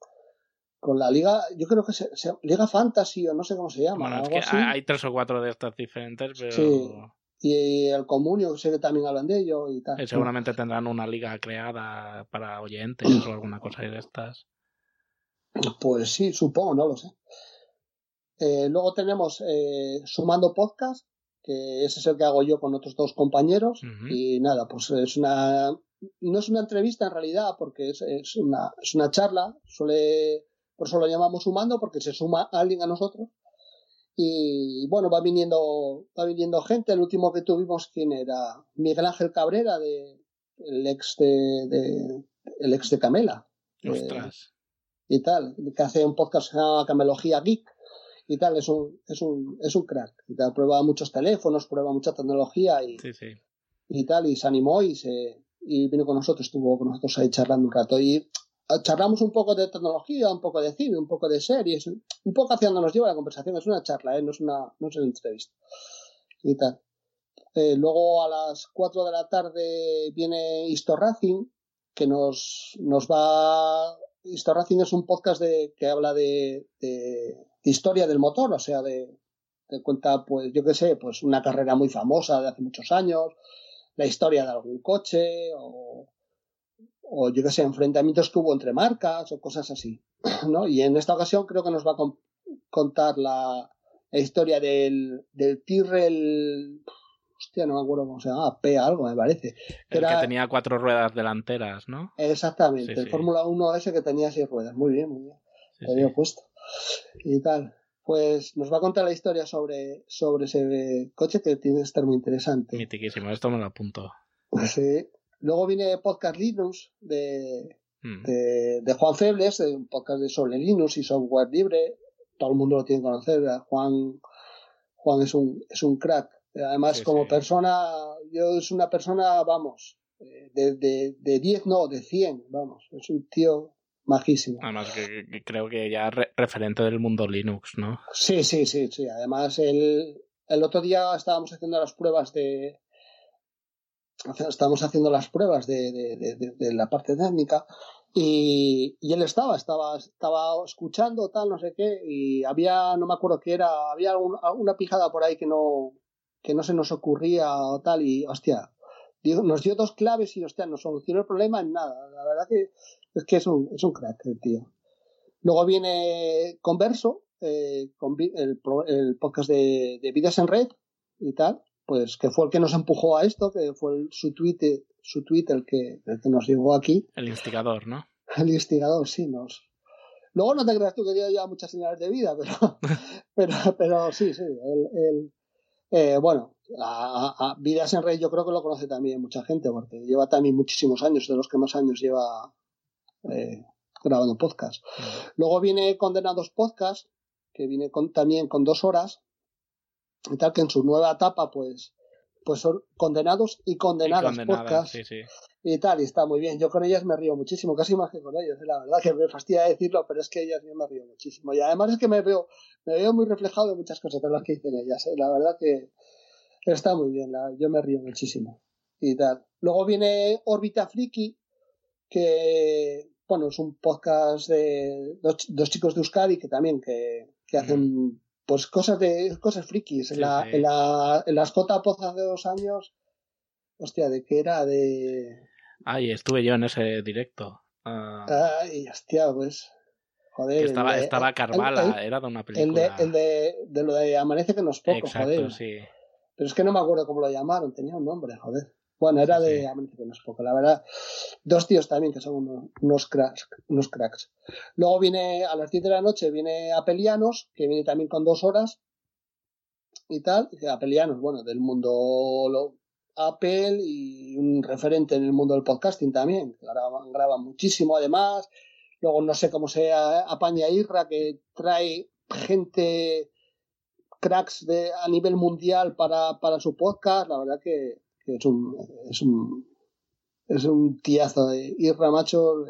con la liga, yo creo que se, Liga Fantasy o no sé cómo se llama. Bueno, hay tres o cuatro de estas diferentes, pero... Sí. Y el Comunio, sé que también hablan de ello y tal. Y seguramente tendrán una liga creada para oyentes o alguna cosa de estas. Pues sí, supongo, no lo sé. Eh, luego tenemos eh, Sumando Podcast, que ese es el que hago yo con otros dos compañeros. Y nada, pues es una. No es una entrevista en realidad, porque es, es, una, es una charla. Suele por eso lo llamamos sumando, porque se suma alguien a nosotros. Y bueno, va viniendo, va viniendo gente. El último que tuvimos, ¿quién era? Miguel Ángel Cabrera, de, el ex de, el ex de Camela. Ostras. y tal, que hace un podcast llamado Camelogía Geek y tal, es un, es un, es un crack. Y tal, prueba muchos teléfonos, prueba mucha tecnología y, y tal, y se animó y se y vino con nosotros, estuvo con nosotros ahí charlando un rato. Y charlamos un poco de tecnología, un poco de cine, un poco de series, un poco hacia donde nos lleva la conversación. Es una charla, ¿eh? no, es una, no es una entrevista. Y tal. Eh, luego a las 4 de la tarde viene Histor Racing, que nos, nos va. Histor Racing es un podcast de, que habla de, de, historia del motor, o sea, de, de cuenta, pues, yo qué sé, pues una carrera muy famosa de hace muchos años, la historia de algún coche, o o yo que sé, enfrentamientos que hubo entre marcas o cosas así, ¿no? Y en esta ocasión creo que nos va a contar la, historia del, del Tyrrell, hostia, no me acuerdo cómo se llama, P algo me parece. Que el que tenía cuatro ruedas delanteras, ¿no? Exactamente, el Fórmula 1 ese que tenía seis ruedas, muy bien, muy bien, lo había puesto. Y tal, pues nos va a contar la historia sobre, sobre ese coche que tiene que estar muy interesante. Mitiquísimo, esto me lo apunto. Sí, Luego viene Podcast Linux de, mm. de, Juan Febles, un podcast de sobre Linux y software libre. Todo el mundo lo tiene que conocer. Juan, Juan es un, es un crack. Además, como persona, yo es una persona, vamos, eh, de, de, de 10 no, de 100, vamos. Es un tío majísimo. Además, que, creo que ya referente del mundo Linux, ¿no? Sí, sí, sí, sí. Además, el, el otro día estábamos haciendo las pruebas de, estábamos haciendo las pruebas de, de, de, la parte técnica y, y, él estaba, estaba, estaba escuchando tal, no sé qué, y había, no me acuerdo qué era, había alguna pijada por ahí que no, que no se nos ocurría o tal, y hostia, nos dio dos claves y hostia, nos solucionó el problema en nada. La verdad que es que es un, es un crack el tío. Luego viene Converso, eh, con el, el podcast de, de Vidas en Red y tal pues que fue el que nos empujó a esto, que fue su tweet, su tweet el que, el que nos llevó aquí. El instigador, ¿no? El instigador, sí, nos. Luego no te creas tú que dio ya muchas señales de vida, pero, pero, pero sí, sí. El, eh, bueno, a, Vidas en Rey yo creo que lo conoce también mucha gente, porque lleva también muchísimos años, de los que más años lleva eh, grabando podcast. Luego viene Condenados Podcast, que viene con, también con dos horas, y tal que en su nueva etapa pues pues son condenados y condenadas, podcast y tal y está muy bien yo con ellas me río muchísimo casi más que con ellos ¿eh? la verdad que me fastidia decirlo pero es que ellas yo me río muchísimo y además es que me veo me veo muy reflejado en muchas cosas de las que dicen ellas ¿eh? la verdad que Está muy bien, la, yo me río muchísimo. Y tal. Luego viene Orbita Friki, que, bueno, es un podcast de dos, chicos de Euskadi que también que, que hacen pues cosas de cosas frikis. en, la, En, la, en las J-Pods hace dos años, hostia, ¿de qué era? De... Ay, estuve yo en ese directo. Ah. Ay, hostia, pues... Joder, estaba, estaba Carvala, era de una película. El de, el de, lo de Amanece que nos poco, Exacto, joder. Sí. Pero es que no me acuerdo cómo lo llamaron, tenía un nombre, joder. Bueno, era de Amanece que nos poco, la verdad. Dos tíos también que son unos, cracks, unos cracks. Luego viene a las 10 de la noche, viene Apelianos, que viene también con dos horas y tal. Apelianos, bueno, del mundo Apple y un referente en el mundo del podcasting también. Graban, graban muchísimo además Luego no sé cómo se apaña Irra, que trae gente cracks de, a nivel mundial para, para su podcast. La verdad que, es un es un es un tiazo de Irra macho.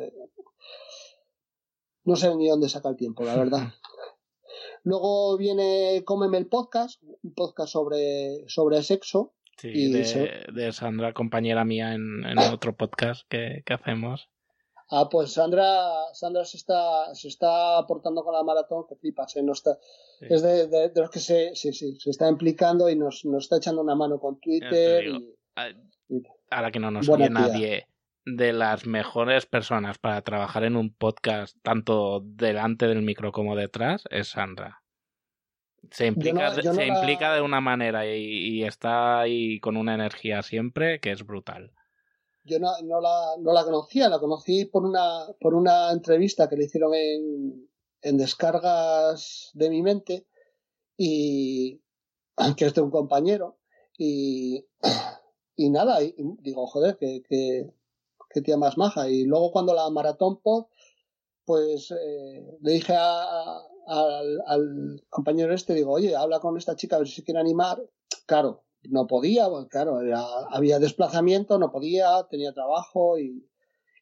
no sé ni dónde saca el tiempo, la verdad. Luego viene Cómeme el podcast, un podcast sobre, sobre sexo. Sí, de, Sandra, compañera mía en, en otro podcast que, que hacemos. Ah, pues Sandra, Sandra se está, se está aportando con la maratón, que flipas, ¿eh? no está, es de, de, los que se, sí, sí, se está implicando y nos, nos está echando una mano con Twitter. Y, ahora que no nos oye nadie, de las mejores personas para trabajar en un podcast, tanto delante del micro como detrás, es Sandra. Se implica, se implica de una manera y, y, está ahí con una energía siempre que es brutal yo no, no, la, no la conocía, la conocí por una, por una entrevista que le hicieron en, en descargas de mi mente y que es de un compañero y, y nada, y, digo, joder, que, que, que, tía más maja. Y luego cuando la maratón pod, pues eh, le dije a, al, compañero este, digo, oye, habla con esta chica a ver si se quiere animar. Claro, no podía, pues, claro, había desplazamiento, no podía, tenía trabajo y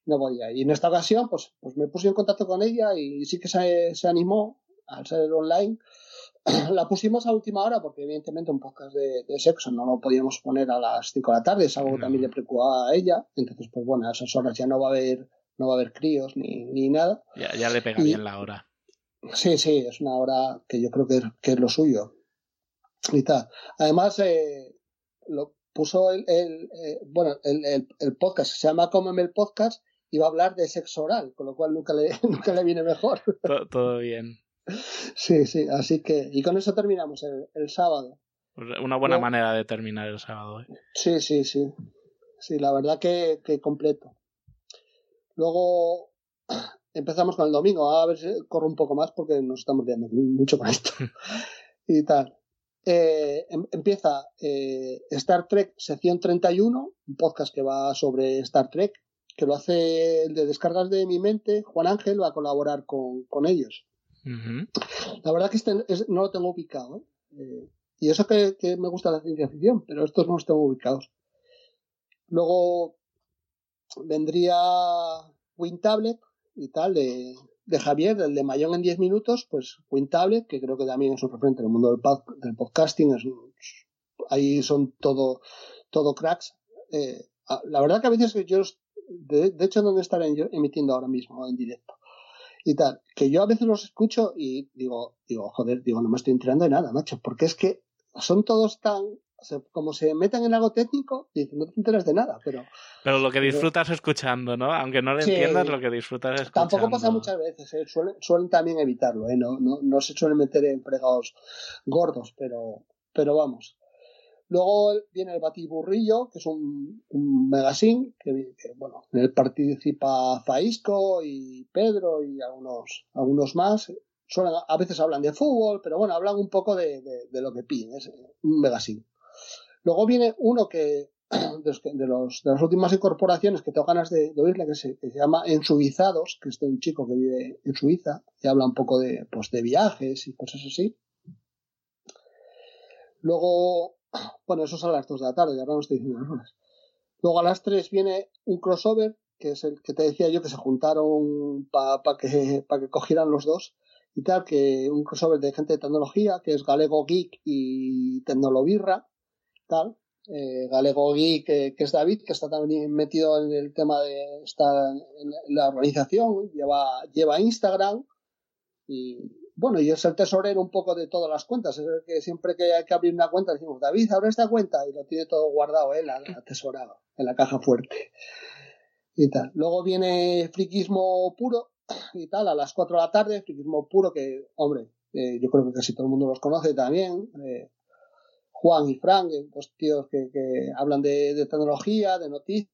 no podía. Y en esta ocasión, pues, pues me puse en contacto con ella y sí que se, se animó al ser online. la pusimos a última hora porque evidentemente un podcast de, sexo no lo podíamos poner a las 5 de la tarde, es algo que también le preocupaba a ella. Entonces, pues bueno, a esas horas ya no va a haber, no va a haber críos ni, ni nada. Ya, ya le pega bien la hora. Sí, sí, es una hora que yo creo que, que es lo suyo y tal. Además, eh, lo puso el, el eh, bueno, el, el, el, podcast se llama Cómeme el podcast y va a hablar de sexo oral, con lo cual nunca le, nunca le viene mejor. Todo, bien. Sí, sí, así que, y con eso terminamos el, sábado. Pues una buena manera de terminar el sábado. ¿eh? Sí, sí, sí. Sí, la verdad que, que completo. Luego empezamos con el domingo, a ver si corro un poco más porque nos estamos viendo mucho con esto. y tal. Eh, em, empieza eh, Star Trek sección 31, un podcast que va sobre Star Trek, que lo hace el de descargas de mi mente, Juan Ángel va a colaborar con, con ellos. La verdad que este no lo tengo ubicado. ¿eh? y eso que, que, me gusta la ciencia ficción, pero estos no los tengo ubicados. Luego vendría WinTablet y tal, de, de Javier, del de Mayón en 10 minutos, pues Quintable, que creo que también es un referente en el mundo del, podcasting, es, ahí son todo, todo cracks. Eh, la verdad que a veces yo, de, hecho, no estaré emitiendo ahora mismo en directo y tal, que yo a veces los escucho y digo, digo, joder, digo, no me estoy enterando de nada, macho, porque es que son todos tan como se metan en algo técnico, no te enteras de nada, pero... Pero lo que disfrutas escuchando, ¿no? Aunque no lo entiendas, lo que disfrutas escuchando. Tampoco pasa muchas veces, ¿eh? suelen, también evitarlo, ¿eh? No, no, no, se suelen meter en fregados gordos, pero, pero vamos. Luego viene el Batiburrillo, que es un, un magazine, que, bueno, en él participa Faisco y Pedro y algunos, algunos más. Suelen, a veces hablan de fútbol, pero bueno, hablan un poco de, de, de lo que piden, es un magazine. Luego viene uno que de, los, de las últimas incorporaciones que tengo ganas de, oírle, que se, llama Ensuizados, que es de un chico que vive en Suiza y habla un poco de, pues, de viajes y cosas así. Luego, bueno, eso es a las 2 de la tarde, ahora no estoy diciendo las horas. Luego a las 3 viene un crossover, que es el que te decía yo que se juntaron para que, pa que cogieran los dos y tal, que un crossover de gente de tecnología, que es Galego Geek y Tecnolobirra tal. Eh, Galego Geek, que, es David, que está también metido en el tema de estar en la organización, lleva, lleva Instagram y bueno, y es el tesorero un poco de todas las cuentas. Es el que siempre que hay que abrir una cuenta decimos, David, abre esta cuenta y lo tiene todo guardado él, atesorado, en la caja fuerte. Y tal. Luego viene friquismo puro y tal, a las 4 de la tarde, friquismo puro que, hombre, eh, yo creo que casi todo el mundo los conoce también. Eh, Juan y Frank, eh, dos tíos que, que hablan de, tecnología, de noticias,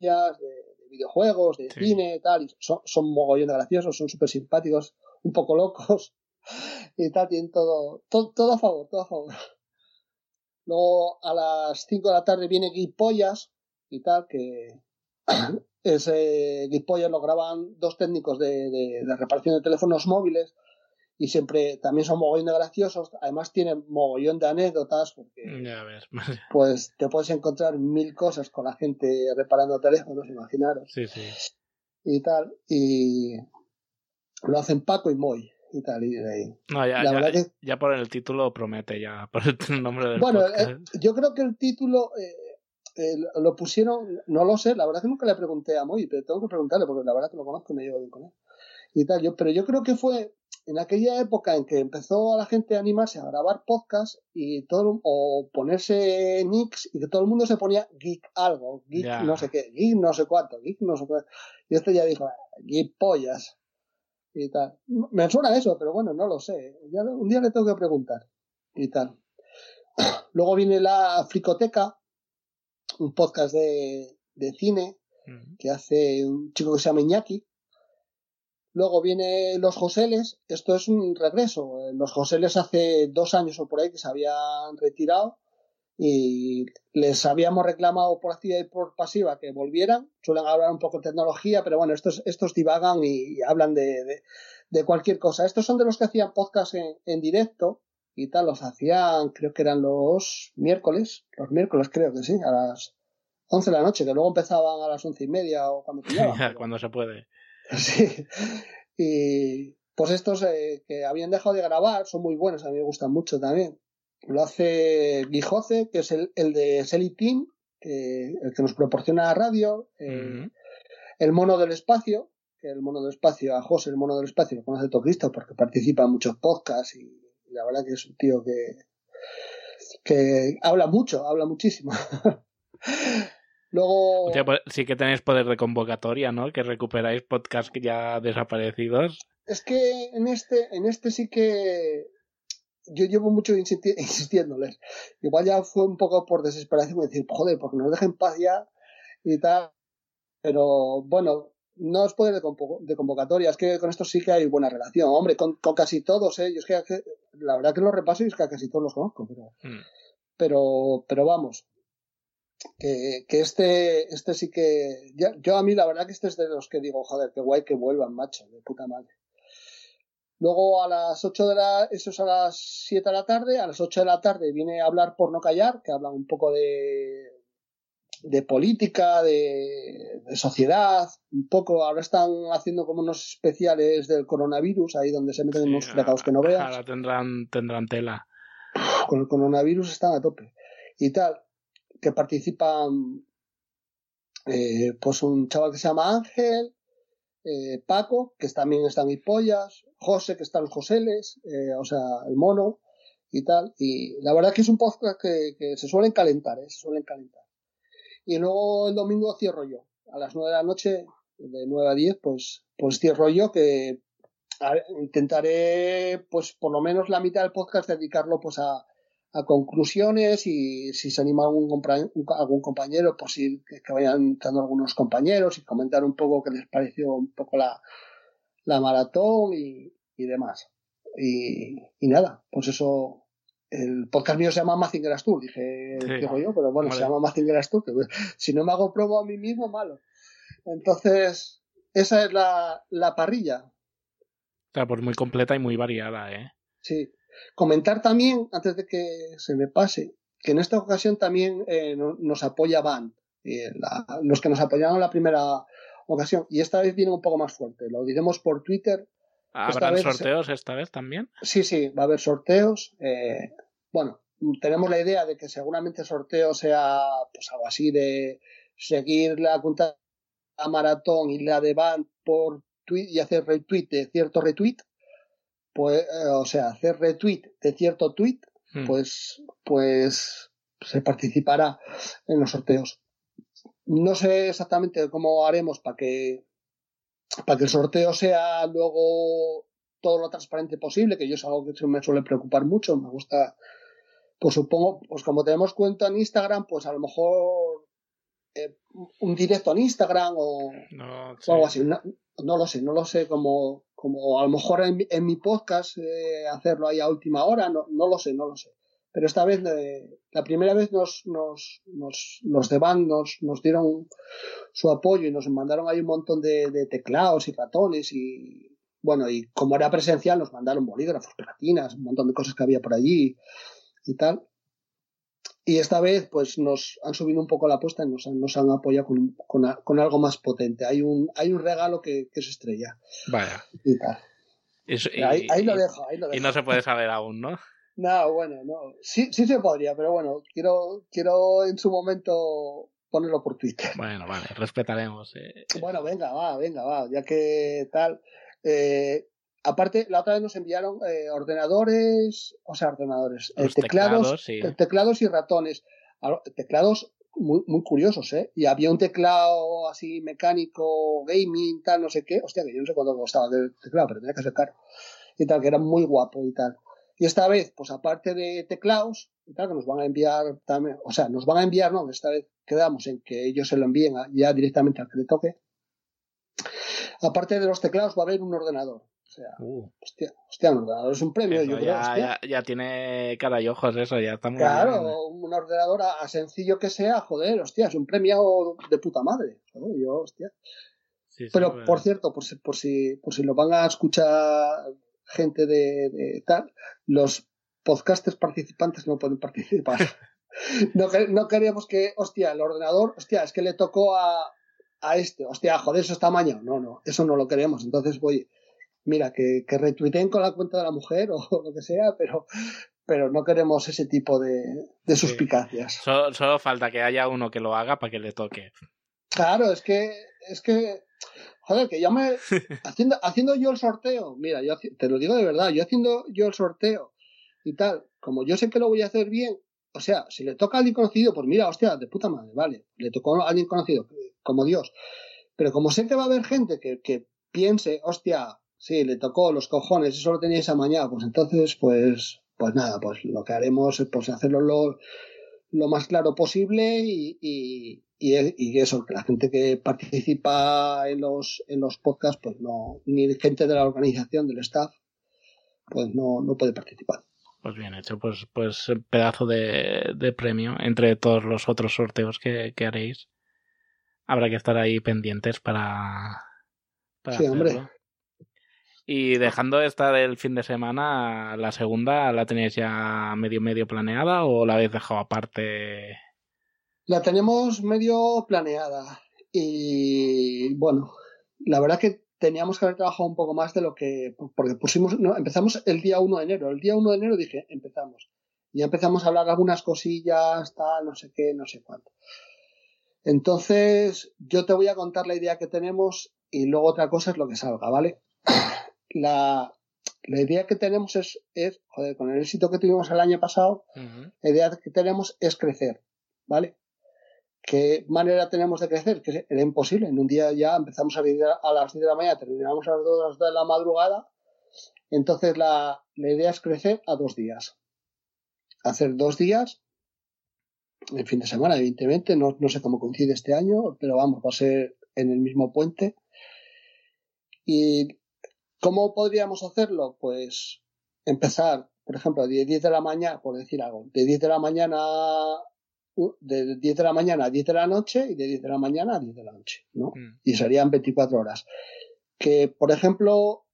de, videojuegos, de cine, tal, y son, son mogollón de graciosos, son súper simpáticos, un poco locos, y tal, tienen todo, todo, a favor, todo a favor. Luego a las 5 de la tarde viene Guipollas y tal, que ese Guipollas lo graban dos técnicos de, de, reparación de teléfonos móviles y siempre también son mogollón de graciosos, además tienen mogollón de anécdotas porque pues te puedes encontrar mil cosas con la gente reparando teléfonos, imaginaros. Sí, sí. Y tal, y lo hacen Paco y Moy y tal. Y, no, ya, ya, ya, por el título promete, ya por el nombre del Bueno, eh, yo creo que el título eh, eh, lo pusieron, no lo sé, la verdad que nunca le pregunté a Moy, pero tengo que preguntarle porque la verdad que lo conozco y me llevo bien con él. Y tal, yo, pero yo creo que fue en aquella época en que empezó a la gente a animarse a grabar podcast y todo o ponerse nicks y que todo el mundo se ponía geek algo, geek no sé qué, geek no sé cuánto, geek no sé cuánto. Y este ya dijo, geek pollas y tal. Me suena eso, pero bueno, no lo sé. Ya, un día le tengo que preguntar y tal. Luego viene la Fricoteca, un podcast de, de cine que hace un chico que se llama Iñaki. Luego viene Los Joseles, esto es un regreso. Los Joseles hace dos años o por ahí que se habían retirado y les habíamos reclamado por activa y por pasiva que volvieran. Suelen hablar un poco de tecnología, pero bueno, estos, estos divagan y, hablan de, de, cualquier cosa. Estos son de los que hacían podcast en, en, directo y tal, los hacían, creo que eran los miércoles, los miércoles creo que sí, a las 11 de la noche, que luego empezaban a las once y media o cuando cuando se puede. Sí. Y pues estos eh, que habían dejado de grabar son muy buenos, a mí me gustan mucho también lo hace Guijoce, que es el, el de Selly Team, el que nos proporciona la radio, eh, el mono del espacio, que el mono del espacio, a José, el mono del espacio, lo conoce todo Cristo porque participa en muchos podcasts y, la verdad que es un tío que, que habla mucho, habla muchísimo. Luego. Pues, sí que tenéis poder de convocatoria, ¿no? Que recuperáis podcasts ya desaparecidos. Es que en este, en este sí que yo llevo mucho insistiéndoles. Igual ya fue un poco por desesperación decir, joder, porque nos dejen paz ya y tal. Pero bueno, no es poder de, convocatoria, es que con esto sí que hay buena relación. Hombre, con, casi todos, ¿eh? Yo es que, la verdad que los repaso y es que casi todos los conozco, pero, mm. pero, pero vamos. Que, que este, este sí que. yo a mí la verdad que este es de los que digo, joder, qué guay que vuelvan, macho, de puta madre. Luego a las 8 de la, eso es a las 7 de la tarde, a las 8 de la tarde viene a hablar por no callar, que habla un poco de, de política, de, de, sociedad, un poco, ahora están haciendo como unos especiales del coronavirus, ahí donde se meten unos fregados que no veas. Ahora tendrán, tendrán tela. Con el coronavirus están a tope. Y tal, que participan eh, pues un chaval que se llama Ángel, eh, Paco, que también están y pollas, José, que están los Joseles, eh, o sea, el mono y tal. Y la verdad que es un podcast que, se suelen calentar, se suelen calentar. Y luego el domingo cierro yo. A las nueve de la noche, de 9 a 10, pues, pues cierro yo que intentaré, pues por lo menos la mitad del podcast dedicarlo pues a, a conclusiones y si se anima algún, algún compañero, pues ir, que, vayan entrando algunos compañeros y comentar un poco qué les pareció un poco la, la maratón y, y demás. Y, y, nada, pues eso, el podcast mío se llama Mazinger Tour, dije, digo yo, pero bueno, se llama Mazinger Tour, que si no me hago promo a mí mismo, malo. Entonces, esa es la, la parrilla. Sea, pues muy completa y muy variada, ¿eh? Sí, Comentar también, antes de que se me pase, que en esta ocasión también eh, nos apoya Van, eh, los que nos apoyaron la primera ocasión, y esta vez viene un poco más fuerte. Lo diremos por Twitter. ¿Habrá sorteos esta vez también? Sí, sí, va a haber sorteos. Eh, bueno, tenemos la idea de que seguramente el sorteo sea pues algo así de seguir la cuenta a maratón y la de Band por tweet y hacer retweet de cierto retweet, pues, eh, o sea, hacer retweet de cierto tweet, hmm. pues, pues se participará en los sorteos. No sé exactamente cómo haremos para que para que el sorteo sea luego todo lo transparente posible, que yo es algo que me suele preocupar mucho, me gusta, pues supongo, pues como tenemos cuenta en Instagram, pues a lo mejor eh, un directo en Instagram o, algo así, no, lo sé, no lo sé, como, como a lo mejor en, mi podcast eh, hacerlo ahí a última hora, no, no lo sé, no lo sé pero esta vez, eh, la primera vez nos, nos, nos, los de Band nos, nos dieron su apoyo y nos mandaron ahí un montón de, teclados y ratones y, bueno, y como era presencial nos mandaron bolígrafos, pegatinas, un montón de cosas que había por allí y tal. Y esta vez, pues nos han subido un poco la apuesta y nos, nos han apoyado con, con, algo más potente. Hay un, hay un regalo que, que es estrella. Vaya. Y tal. ahí, lo dejo, ahí lo dejo. Y no se puede saber aún, ¿no? No, bueno, no. Sí, sí se podría, pero bueno, quiero, quiero en su momento ponerlo por Twitter. Bueno, vale, respetaremos. Eh. Bueno, venga, va, venga, va, ya que tal. Eh, aparte, la otra vez nos enviaron eh, ordenadores, o sea, ordenadores, teclados, teclados, y ratones. Teclados muy, muy curiosos, ¿eh? Y había un teclado así mecánico, gaming, tal, no sé qué. Hostia, que yo no sé cuánto costaba el teclado, pero tenía que ser caro. Y tal, que era muy guapo y tal. Y esta vez, pues aparte de teclados, y tal, que nos van a enviar también, o sea, nos van a enviar, no, esta vez quedamos en que ellos se lo envíen ya directamente al que le toque. Aparte de los teclados va a haber un ordenador. O sea, uh. hostia, hostia, un ordenador es un premio, yo creo. Ya, ya, tiene cara y ojos eso, ya está muy Claro, un ordenador a, sencillo que sea, joder, hostia, es un premio de puta madre. Yo, hostia. Pero, por cierto, por si, por si, por si lo van a escuchar gente de, tal, los podcasters participantes no pueden participar. no, no queríamos que, hostia, el ordenador, hostia, es que le tocó a, a este, hostia, joder, eso está mañana. No, no, eso no lo queremos. Entonces, voy, mira, que, que retuiteen con la cuenta de la mujer o lo que sea, pero, pero no queremos ese tipo de, de suspicacias. Solo, solo, falta que haya uno que lo haga para que le toque. Claro, es que, es que Joder, que yo me. Haciendo, haciendo yo el sorteo, mira, yo te lo digo de verdad, yo haciendo yo el sorteo y tal, como yo sé que lo voy a hacer bien, o sea, si le toca a alguien conocido, pues mira, hostia, de puta madre, vale, le tocó a alguien conocido, como Dios. Pero como sé que va a haber gente que, que piense, hostia, sí, le tocó los cojones, eso lo tenía esa mañana, pues entonces, pues, pues nada, pues lo que haremos es pues hacerlo lo, lo más claro posible y, y, eso, que la gente que participa en los, en los podcasts, pues no, ni gente de la organización, del staff, pues no, no puede participar. Pues bien hecho, pues, pues pedazo de, de premio entre todos los otros sorteos que, que, haréis. Habrá que estar ahí pendientes para, para sí, hombre. Y dejando esta del fin de semana, la segunda, ¿la tenéis ya medio medio planeada o la habéis dejado aparte? La tenemos medio planeada y bueno, la verdad que teníamos que haber trabajado un poco más de lo que, porque pusimos, no, empezamos el día 1 de enero, el día 1 de enero dije, empezamos. Y ya empezamos a hablar algunas cosillas, tal, no sé qué, no sé cuánto. Entonces, yo te voy a contar la idea que tenemos y luego otra cosa es lo que salga, ¿vale? La, la idea que tenemos es, es, joder, con el éxito que tuvimos el año pasado, la idea que tenemos es crecer, ¿vale? ¿Qué manera tenemos de crecer? Que era imposible. En un día ya empezamos a, a las 10 de la mañana, terminamos a las 2 de la madrugada. Entonces la, idea es crecer a dos días. Hacer dos días, el fin de semana, evidentemente, no, no sé cómo coincide este año, pero vamos, va a ser en el mismo puente. ¿Y cómo podríamos hacerlo? Pues empezar, por ejemplo, de 10 de la mañana, por decir algo, de 10 de la mañana de 10 de la mañana a 10 de la noche y de 10 de la mañana a 10 de la noche, ¿no? Mm. Y serían 24 horas. Que, por ejemplo,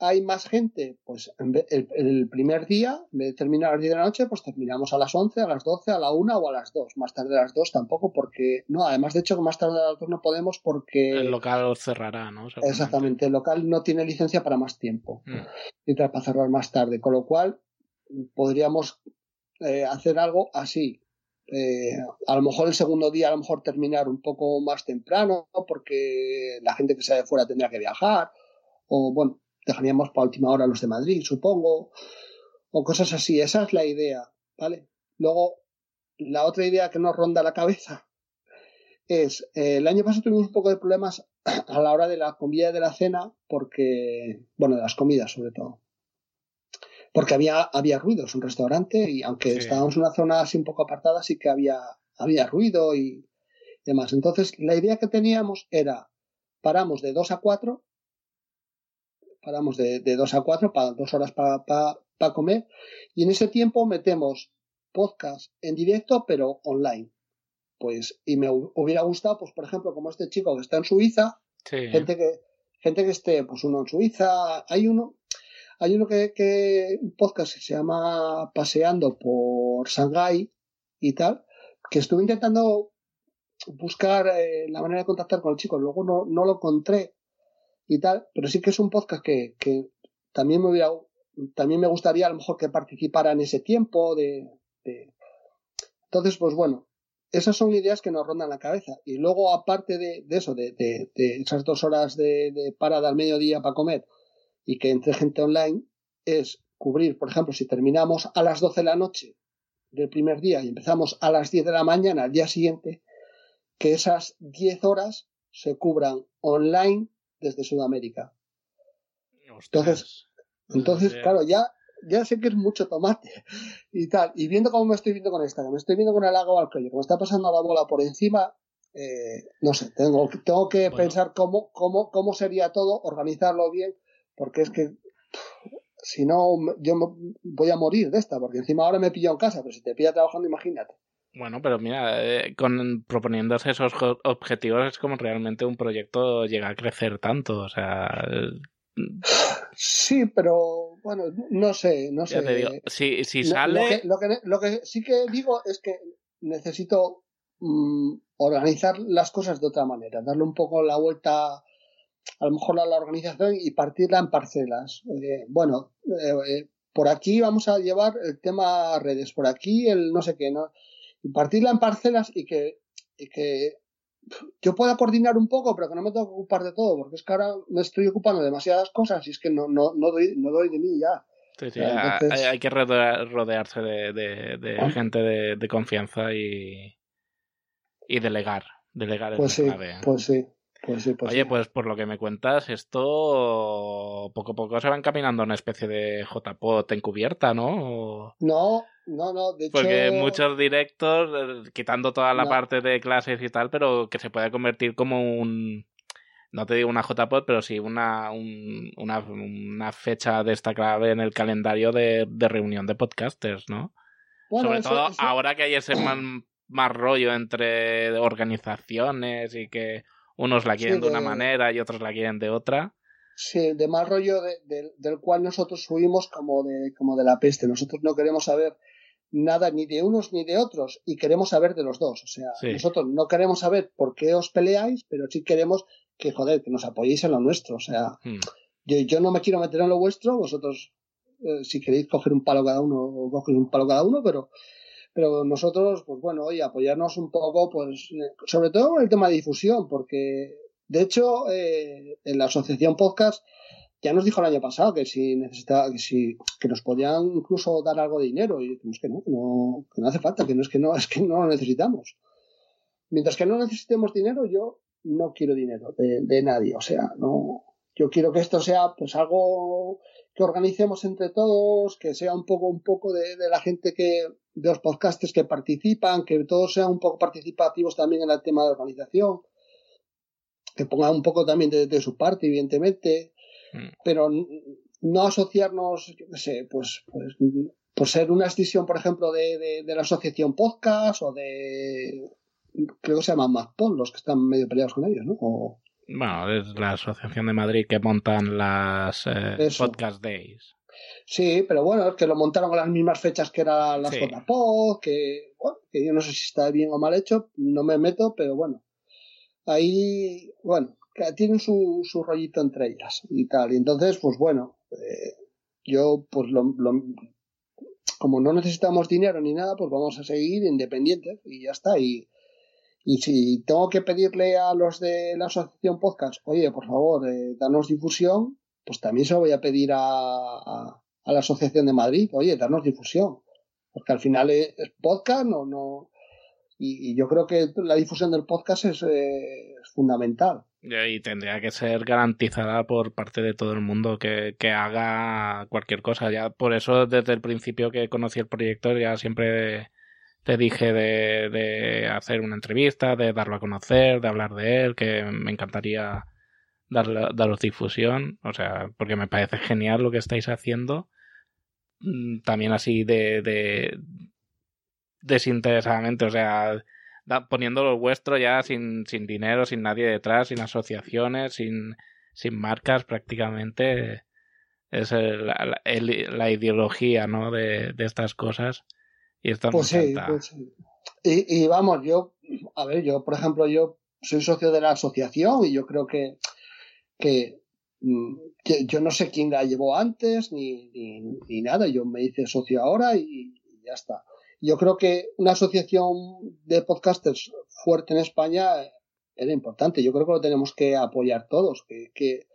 hay más gente, pues el, el, primer día, en vez de terminar a las 10 de la noche, pues terminamos a las 11, a las 12, a la 1 o a las 2. Más tarde a las 2 tampoco, porque, no, además de hecho que más tarde a las 2 no podemos porque... El local cerrará, ¿no? Exactamente, el local no tiene licencia para más tiempo. Mm. Y para cerrar más tarde, con lo cual podríamos eh, hacer algo así. Eh, a lo mejor el segundo día, a lo mejor terminar un poco más temprano, porque la gente que sale de fuera tendrá que viajar, o bueno, dejaríamos para última hora los de Madrid, supongo, o cosas así. Esa es la idea, ¿vale? Luego, la otra idea que nos ronda la cabeza es, eh, el año pasado tuvimos un poco de problemas a la hora de la comida y de la cena, porque, bueno, de las comidas sobre todo. Porque había, había ruido, es un restaurante y aunque estábamos en una zona así un poco apartada, sí que había, había ruido y demás. Entonces, la idea que teníamos era, paramos de 2 a 4, paramos de, de 2 a 4, para dos horas para para comer. Y en ese tiempo metemos podcast en directo pero online. Pues, y me hubiera gustado, pues, por ejemplo, como este chico que está en Suiza, gente que, gente que esté, pues uno en Suiza, hay uno, hay uno que, que, un podcast que se llama Paseando por Shanghai y tal, que estuve intentando buscar eh, la manera de contactar con el chico, luego no, no lo encontré y tal, pero sí que es un podcast que, que también me hubiera también me gustaría a lo mejor que participara en ese tiempo de, entonces pues bueno esas son ideas que nos rondan la cabeza. Y luego aparte de, eso de, esas dos horas de, parada al mediodía para comer y que entre gente online es cubrir por ejemplo si terminamos a las 12 de la noche del primer día y empezamos a las 10 de la mañana al día siguiente que esas 10 horas se cubran online desde Sudamérica entonces entonces, claro, ya, ya sé que es mucho tomate y tal. Y viendo cómo me estoy viendo con esta, que me estoy viendo con el agua al cuello, como está pasando la bola por encima, eh, no sé, tengo, tengo que pensar cómo, cómo, cómo sería todo, organizarlo bien, porque es que si no, yo voy a morir de esta, porque encima ahora me pillo en casa, pero si te pilla trabajando, imagínate. Bueno, pero mira, eh, con proponiéndose esos objetivos es como realmente un proyecto llega a crecer tanto, o sea, Sí, pero bueno, no sé, no sé. si, si sale. Lo que, lo, que, sí que digo es que necesito mm, organizar las cosas de otra manera, darle un poco la vuelta, a lo mejor a la organización y partirla en parcelas. Eh, bueno, eh, eh, por aquí vamos a llevar el tema redes, por aquí el no sé qué, ¿no? Y partirla en parcelas y que, y que yo pueda coordinar un poco, pero que no me tengo que ocupar de todo, porque es que ahora me estoy ocupando de demasiadas cosas y es que no, no, no, doy, no doy de mí ya. hay, que rodearse de, ah. gente de, confianza y, y delegar. Delegar pues sí, Pues sí. Pues sí, pues Oye, pues por lo que me cuentas, esto poco a poco se va encaminando a una especie de JPOT encubierta, ¿no? No, no, no, de Porque muchos directos, eh, quitando toda la parte de clases y tal, pero que se puede convertir como un. No te digo una JPOT, pero sí una, una, una, fecha de esta clave en el calendario de, reunión de podcasters, ¿no? Sobre todo ahora que hay ese más rollo entre organizaciones y que unos la quieren de, una manera y otros la quieren de otra. Sí, de mal rollo del cual nosotros subimos como de, como de la peste. Nosotros no queremos saber nada ni de unos ni de otros y queremos saber de los dos. O sea, nosotros no queremos saber por qué os peleáis, pero sí queremos que, joder, que nos apoyéis en lo nuestro. O sea, hmm. yo, no me quiero meter en lo vuestro, vosotros, eh, si queréis coger un palo cada uno, coger un palo cada uno, pero pero nosotros, pues bueno, oye, apoyarnos un poco, pues, eh, sobre todo en el tema de difusión, porque de hecho, eh, en la asociación podcast ya nos dijo el año pasado que si necesitaba, que si, que nos podían incluso dar algo de dinero, y decimos que no, no, que no hace falta, que no es que no, es que no lo necesitamos. Mientras que no necesitemos dinero, yo no quiero dinero de, de nadie, o sea, no, yo quiero que esto sea pues algo que organicemos entre todos, que sea un poco, un poco de, la gente que, de los podcasters que participan, que todos sean un poco participativos también en el tema de organización, que pongan un poco también de, su parte, evidentemente. Pero no asociarnos, yo qué sé, pues, pues por ser una extensión, por ejemplo, de, de, la asociación podcast o de, creo que se llaman MacPod, los que están medio peleados con ellos, ¿no? O, bueno, es la Asociación de Madrid que montan las eh, Podcast Days. Sí, pero bueno, es que lo montaron a las mismas fechas que eran las sí. que, bueno, que yo no sé si está bien o mal hecho, no me meto, pero bueno. Ahí, bueno, tienen su, su rollito entre ellas y tal. Y entonces, pues bueno, eh, yo pues lo, como no necesitamos dinero ni nada, pues vamos a seguir independientes y ya está. Y, y si tengo que pedirle a los de la asociación podcast, oye, por favor, eh, danos difusión, pues también se lo voy a pedir a, a, la Asociación de Madrid, oye, danos difusión. Porque al final es, podcast, no, no. Y, yo creo que la difusión del podcast es, eh, es fundamental. Y tendría que ser garantizada por parte de todo el mundo que, que, haga cualquier cosa. Ya por eso desde el principio que conocí el proyecto ya siempre te dije de, de hacer una entrevista, de darlo a conocer, de hablar de él, que me encantaría darle, daros difusión. O sea, porque me parece genial lo que estáis haciendo. Mm, también así de, de desinteresadamente, o sea, poniendo lo vuestro ya sin, sin dinero, sin nadie detrás, sin asociaciones, sin, sin marcas prácticamente. Es la, la, ideología ¿no? de, de, estas cosas. Y esto pues, sí, pues sí, y, y, vamos, yo, a ver, yo, por ejemplo, yo soy socio de la asociación y yo creo que, que, mm, yo no sé quién la llevó antes ni, ni, ni nada. Yo me hice socio ahora y, y ya está yo creo que una asociación de podcasters fuerte en España era importante. Yo creo que lo tenemos que apoyar todos. Que, que,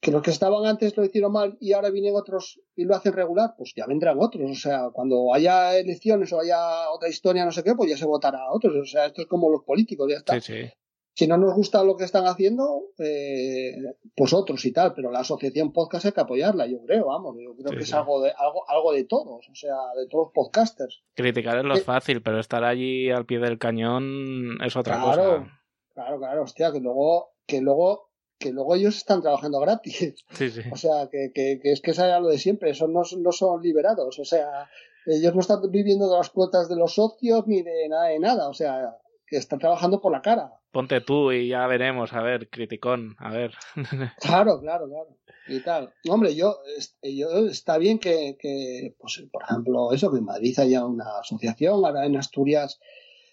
que, los que estaban antes lo hicieron mal y ahora vienen otros y lo hacen regular, pues ya vendrán otros. O sea, cuando haya elecciones o haya otra historia, no sé qué, pues ya se votará a otros. O sea, esto es como los políticos, ya está. Sí, sí si no nos gusta lo que están haciendo, eh, pues otros y tal, pero la asociación podcast hay que apoyarla, yo creo, vamos, yo creo que es algo de, algo, algo de todos, o sea, de todos los podcasters. Criticar es lo fácil, pero estar allí al pie del cañón es otra cosa. Claro, claro, claro, hostia, que luego, que luego, que luego ellos están trabajando gratis. Sí, sí. O sea, que, que, que es que es lo de siempre, esos no, no son liberados, o sea, ellos no están viviendo de las cuotas de los socios ni de nada de nada, o sea, que están trabajando por la cara ponte tú y ya veremos, a ver, criticón, a ver. Claro, claro, claro. Y tal. Hombre, yo, yo está bien que, que, pues, por ejemplo, eso, que en Madrid haya una asociación, ahora en Asturias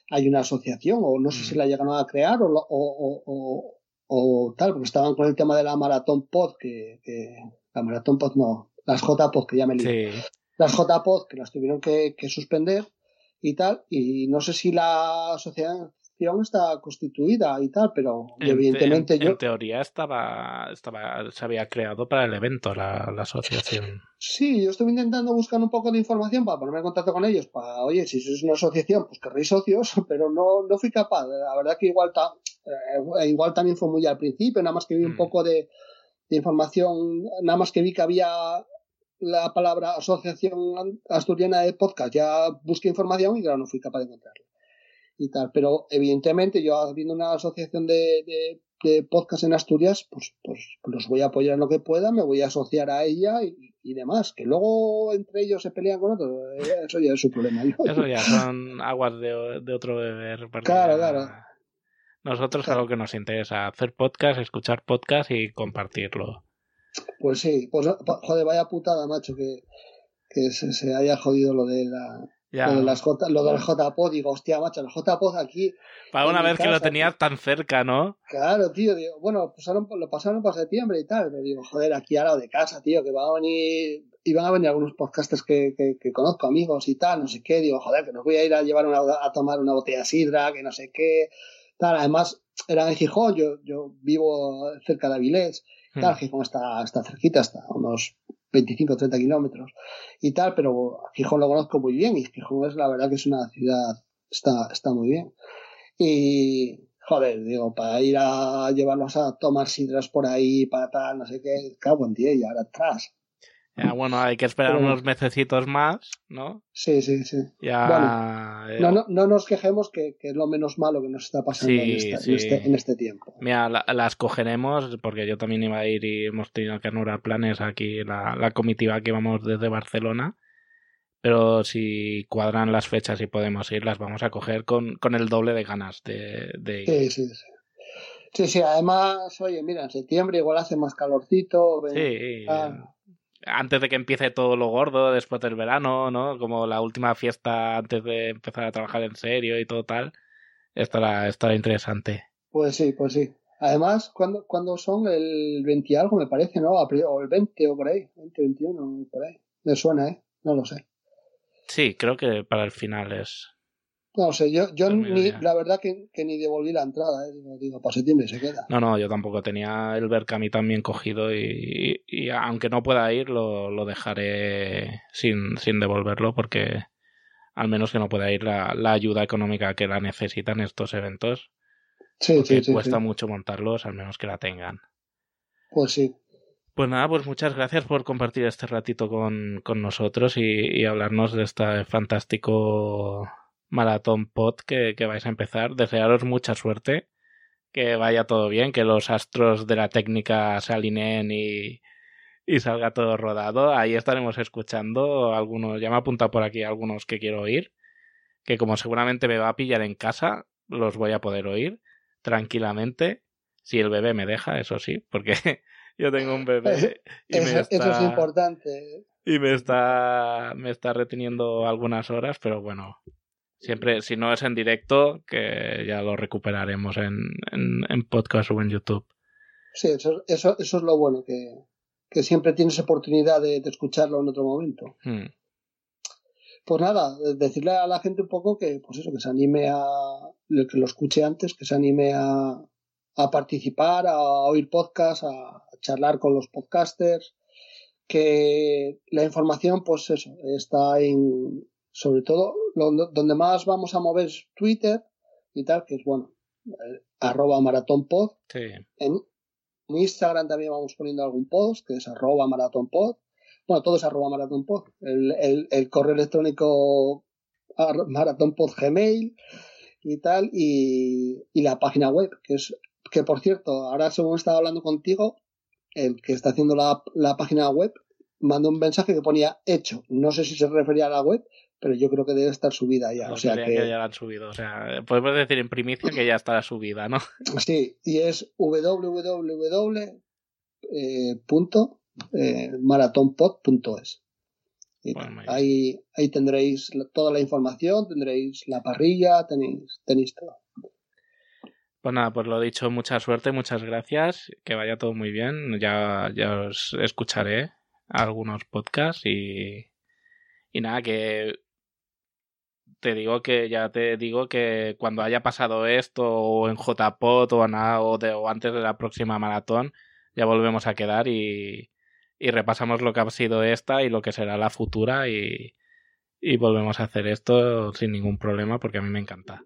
hay una asociación, o no sé si mm. la llegaron a crear, o, o, o, o, tal, porque estaban con el tema de la maratón pod, que, que la maratón pod no, las JPod, que ya me Sí. Las JPod, que las tuvieron que, que suspender y tal, y no sé si la asociación está constituida y tal, pero evidentemente yo. En teoría estaba, estaba, se había creado para el evento la, la, asociación. Sí, yo estuve intentando buscar un poco de información para ponerme en contacto con ellos, para, oye, si es una asociación, pues querréis socios, pero no, no fui capaz. La verdad que igual, eh, igual también fue muy al principio, nada más que vi un mm. poco de, de información, nada más que vi que había la palabra Asociación Asturiana de Podcast, ya busqué información y claro, no fui capaz de encontrarla y tal. Pero evidentemente yo habiendo una asociación de, de, podcast en Asturias, pues, pues los voy a apoyar en lo que pueda, me voy a asociar a ella y, demás. Que luego entre ellos se pelean con otros, eh, eso ya es su problema. Eso ya son aguas de, de otro beber. Claro, claro. Nosotros algo que nos interesa, hacer podcast, escuchar podcast y compartirlo. Pues sí, pues joder, vaya putada, macho, que, que se, se haya jodido lo de la, las J, lo del JPod, digo, hostia, macho, el JPod aquí. Para una vez que lo tenías tan cerca, ¿no? Claro, tío, digo, bueno, pasaron, lo pasaron para septiembre y tal, pero digo, joder, aquí al lado de casa, tío, que van a venir, iban a venir algunos podcasters que, que, que, conozco, amigos y tal, no sé qué, digo, joder, que nos voy a ir a llevar una, a tomar una botella de sidra, que no sé qué, tal, además, era en Gijón, yo, yo vivo cerca de Avilés, tal, hmm. Gijón está, está cerquita, está unos 25 o 30 kilómetros y tal, pero Gijón lo conozco muy bien y Gijón es la verdad que es una ciudad, está, está muy bien. Y, joder, digo, para ir a llevarlos a tomar sidras por ahí, para tal, no sé qué, cago en día y ahora atrás. Ya, bueno, hay que esperar unos mesecitos más, ¿no? Sí, sí, sí. Ya... Eh, no, no, no, nos quejemos que, que, es lo menos malo que nos está pasando en, este, en, este, tiempo. Mira, las cogeremos porque yo también iba a ir y hemos tenido que anular planes aquí, la, la comitiva que vamos desde Barcelona. Pero si cuadran las fechas y podemos ir, las vamos a coger con, con el doble de ganas de, de ir. Sí, sí, sí. Sí, sí, además, oye, mira, en septiembre igual hace más calorcito. sí, antes de que empiece todo lo gordo, después del verano, ¿no? Como la última fiesta antes de empezar a trabajar en serio y todo tal. Estará, estará interesante. Pues sí, pues sí. Además, cuando, cuando son el 20 algo, me parece, ¿no? O el 20 o por ahí, 20, 21, por ahí. Me suena, ¿eh? No lo sé. Sí, creo que para el final es. No sé, yo, yo ni, la verdad que, ni devolví la entrada, ¿eh? digo, para septiembre se queda. No, no, yo tampoco tenía el Berkami también cogido y, y, aunque no pueda ir, lo, lo dejaré sin, sin devolverlo porque al menos que no pueda ir la, la ayuda económica que la necesitan estos eventos. Sí, sí, sí, cuesta mucho montarlos, al menos que la tengan. Pues sí. Pues nada, pues muchas gracias por compartir este ratito con, con nosotros y, y, hablarnos de este fantástico maratón pod que, que vais a empezar. Desearos mucha suerte, que vaya todo bien, que los astros de la técnica se alineen y, y salga todo rodado. Ahí estaremos escuchando algunos, ya me apunta por aquí algunos que quiero oír, que como seguramente me va a pillar en casa, los voy a poder oír tranquilamente, si el bebé me deja, eso sí, porque yo tengo un bebé y eso, me está, eso es importante. Y me está, me está reteniendo algunas horas, pero bueno, siempre, si no es en directo, que ya lo recuperaremos en, en, en podcast o en YouTube. Sí, eso, eso, eso es lo bueno, que, que siempre tienes oportunidad de, de escucharlo en otro momento. Hmm. Pues nada, decirle a la gente un poco que, pues eso, que se anime a, que lo escuche antes, que se anime a, a participar, a oír podcasts, a charlar con los podcasters, que la información, pues eso, está en, sobre todo, donde más vamos a mover es Twitter y tal, que es bueno, eh, arroba maratónpod. Sí. En, en Instagram también vamos poniendo algún post, que es arroba maratonpod. Bueno, todo es arroba maratonpod. El, el, el correo electrónico maratonpod gmail y tal, y, y, la página web, que es, que por cierto, ahora según estaba hablando contigo, el que está haciendo la, la página web mandó un mensaje que ponía hecho. No sé si se refería a la web, pero yo creo que debe estar subida ya. O sea que... que... ya la han subido. O sea, podemos decir en primicia que ya está subida, ¿no? Sí, y es www. Eh, eh, maratonpod.es. Bueno, ahí, ahí tendréis toda la información, tendréis la parrilla, tenéis, tenéis todo. Pues nada, pues lo dicho, mucha suerte, muchas gracias, que vaya todo muy bien. Ya, ya os escucharé algunos podcasts y, y nada, que te digo que ya te digo que cuando haya pasado esto o en JPOT o, nada, o, de, o antes de la próxima maratón, ya volvemos a quedar y, y, repasamos lo que ha sido esta y lo que será la futura y, y volvemos a hacer esto sin ningún problema porque a mí me encanta.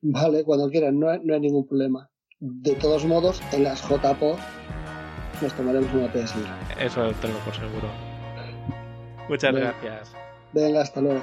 Vale, cuando quieran, no hay, no hay ningún problema. De todos modos, en las JPOT nos tomaremos una PS. Eso tengo por seguro. Muchas gracias. Venga, hasta luego.